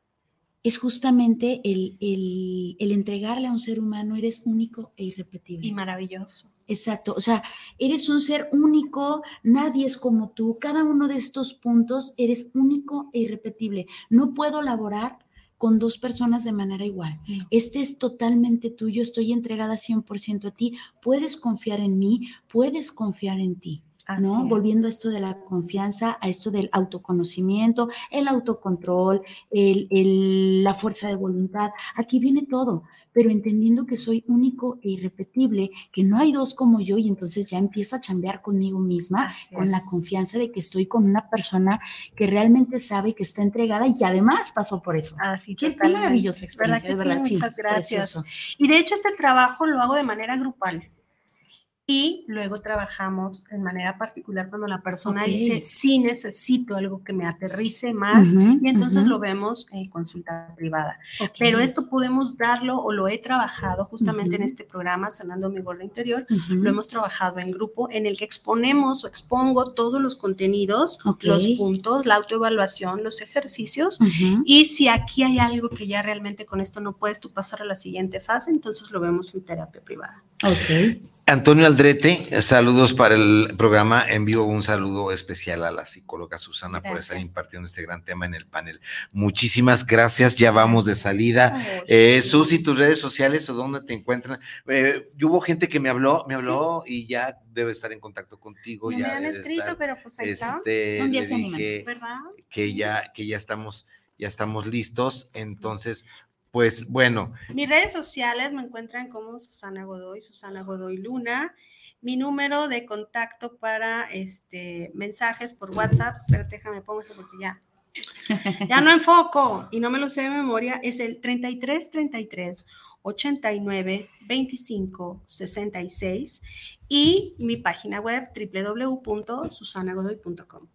es justamente el, el, entregarle a un ser humano, eres único e irrepetible. Y maravilloso. Exacto, o sea, eres un ser único, nadie es como tú, cada uno de estos puntos eres único e irrepetible. No puedo laborar con dos personas de manera igual. Este es totalmente tuyo, estoy entregada 100% a ti, puedes confiar en mí, puedes confiar en ti. ¿No? Volviendo a esto de la confianza, a esto del autoconocimiento, el autocontrol, el, la fuerza de voluntad. Aquí viene todo, pero entendiendo que soy único e irrepetible, que no hay dos como yo y entonces ya empiezo a chambear conmigo misma, con la confianza de que estoy con una persona que realmente sabe que está entregada y que además pasó por eso. Así qué, maravillosa experiencia, de verdad. Sí, muchas gracias. Y de hecho este trabajo lo hago de manera grupal. Y luego trabajamos en manera particular cuando la persona dice, sí necesito algo que me aterrice más, y entonces lo vemos en consulta privada. Pero esto podemos darlo o lo he trabajado justamente en este programa, Sanando mi Gorda Interior, lo hemos trabajado en grupo en el que exponemos o expongo todos los contenidos, los puntos, la autoevaluación, los ejercicios, y si aquí hay algo que ya realmente con esto no puedes tú pasar a la siguiente fase, entonces lo vemos en terapia privada. Antonio Aldrete, saludos para el programa. Envío un saludo especial a la psicóloga Susana por estar impartiendo este gran tema en el panel. Muchísimas gracias. Ya vamos de salida. Eh, Susi, tus redes sociales o dónde te encuentran. Eh, hubo gente que me habló, me habló y ya debe estar en contacto contigo. ya me han escrito, pero pues ahí está. Este, un día se dije Que ya, que ya estamos, ya estamos listos. Entonces, pues bueno. Mis redes sociales me encuentran como Susana Godoy, Susana Godoy Luna. Mi número de contacto para este, mensajes por WhatsApp, espérate, déjame pongo eso porque ya. Ya no enfoco y no me lo sé de memoria, es el 33 33 89 25 66 y mi página web www.susanagodoy.com.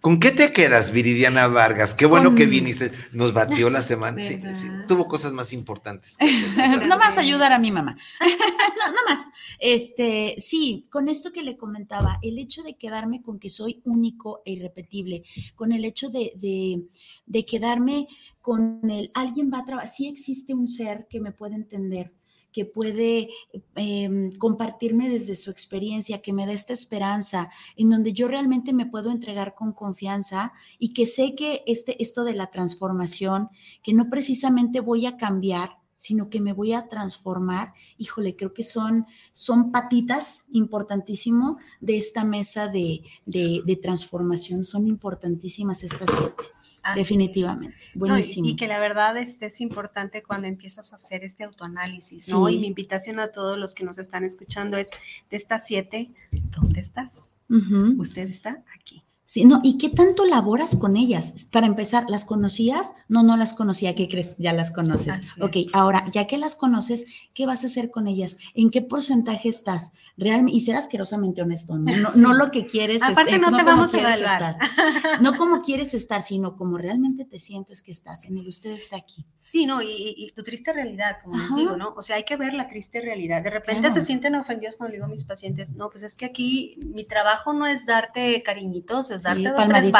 ¿Con qué te quedas, Viridiana Vargas? Qué bueno que viniste. Nos batió la semana. Sí, tuvo cosas más importantes. no más ayudar a mi mamá. no, más. Este, sí, con esto que le comentaba, el hecho de quedarme con que soy único e irrepetible, con el hecho de, de, de quedarme con el alguien va a trabajar, sí existe un ser que me puede entender que puede em, compartirme desde su experiencia, que me da esta esperanza, en donde yo realmente me puedo entregar con confianza y que sé que este, esto de la transformación, que no precisamente voy a cambiar, sino que me voy a transformar. Híjole, creo que son, son patitas importantísimo de esta mesa de, de, transformación. Son importantísimas estas siete, definitivamente. Buenísimo. y, que la verdad este, es importante cuando empiezas a hacer este autoanálisis, ¿no? Y mi invitación a todos los que nos están escuchando es, de estas siete, ¿dónde estás? Usted está aquí. Sí, no, ¿y qué tanto laboras con ellas? Para empezar, ¿las conocías? No, no las conocía, ¿qué crees? Ya las conoces. ok, ahora, ya que las conoces, ¿qué vas a hacer con ellas? ¿En qué porcentaje estás? Realmente, y ser asquerosamente honesto, ¿no? No, lo que quieres. Aparte, este, no, te vamos a evaluar. No como quieres estar, sino como realmente te sientes que estás. En el usted está aquí. Sí, no, y, tu triste realidad, como les digo, ¿no? O sea, hay que ver la triste realidad. De repente se sienten ofendidos cuando digo a mis pacientes, no, pues es que aquí mi trabajo no es darte cariñitos, darte dos, tres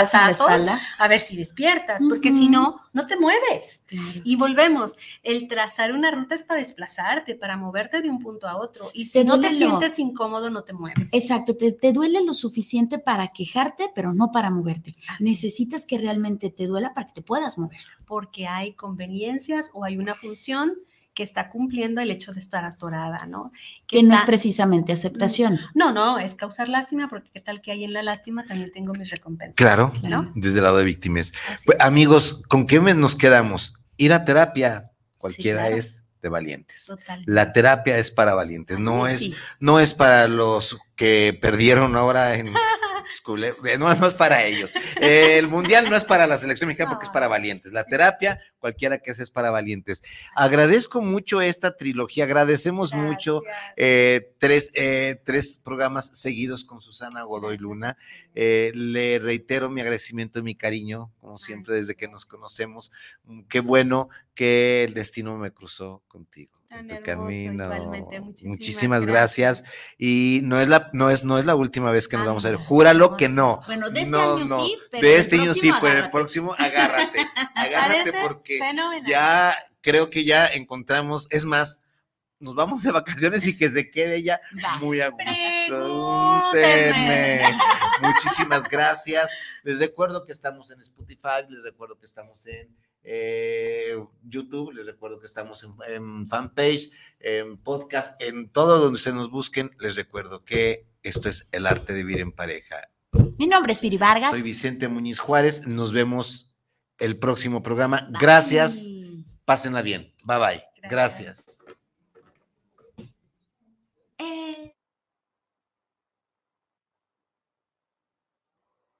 a ver si despiertas, porque si no, no te mueves. Y volvemos, el trazar una ruta es para desplazarte, para moverte de un punto a otro. Y si no te sientes incómodo, no te mueves. Exacto, te, duele lo suficiente para quejarte, pero no para moverte. Necesitas que realmente te duela para que te puedas mover. Porque hay conveniencias o hay una función que está cumpliendo el hecho de estar atorada, ¿no? Que, no es precisamente aceptación. No, no, es causar lástima, porque qué tal que hay en la lástima también tengo mis recompensas. Claro, ¿no? desde el lado de víctimas. Pues, amigos, ¿con qué nos quedamos? Ir a terapia, cualquiera es de valientes. Total. La terapia es para valientes, no es, no es para los que perdieron ahora en Eh, no, es para ellos. el mundial no es para la selección mexicana porque es para valientes. La terapia, cualquiera que sea, es para valientes. Agradezco mucho esta trilogía, agradecemos mucho eh, tres, eh, tres programas seguidos con Susana Godoy Luna. le reitero mi agradecimiento y mi cariño, como siempre, desde que nos conocemos. Mm, qué bueno que el destino me cruzó contigo en tu camino. Muchísimas, gracias. Y no es la, no es, no es la última vez que nos vamos a ver. Júralo que no. Bueno, de este año sí, pero de este año sí, pero el próximo agárrate. Agárrate porque ya creo que ya encontramos, es más, nos vamos de vacaciones y que se quede ya muy a gusto. Muchísimas gracias. Les recuerdo que estamos en Spotify, les recuerdo que estamos en eh, YouTube, les recuerdo que estamos en, fanpage, en podcast, en todo donde se nos busquen, les recuerdo que esto es el arte de vivir en pareja. Mi nombre es Viri Vargas. Soy Vicente Muñiz Juárez, nos vemos el próximo programa. Gracias, pásenla bien, bye bye, gracias.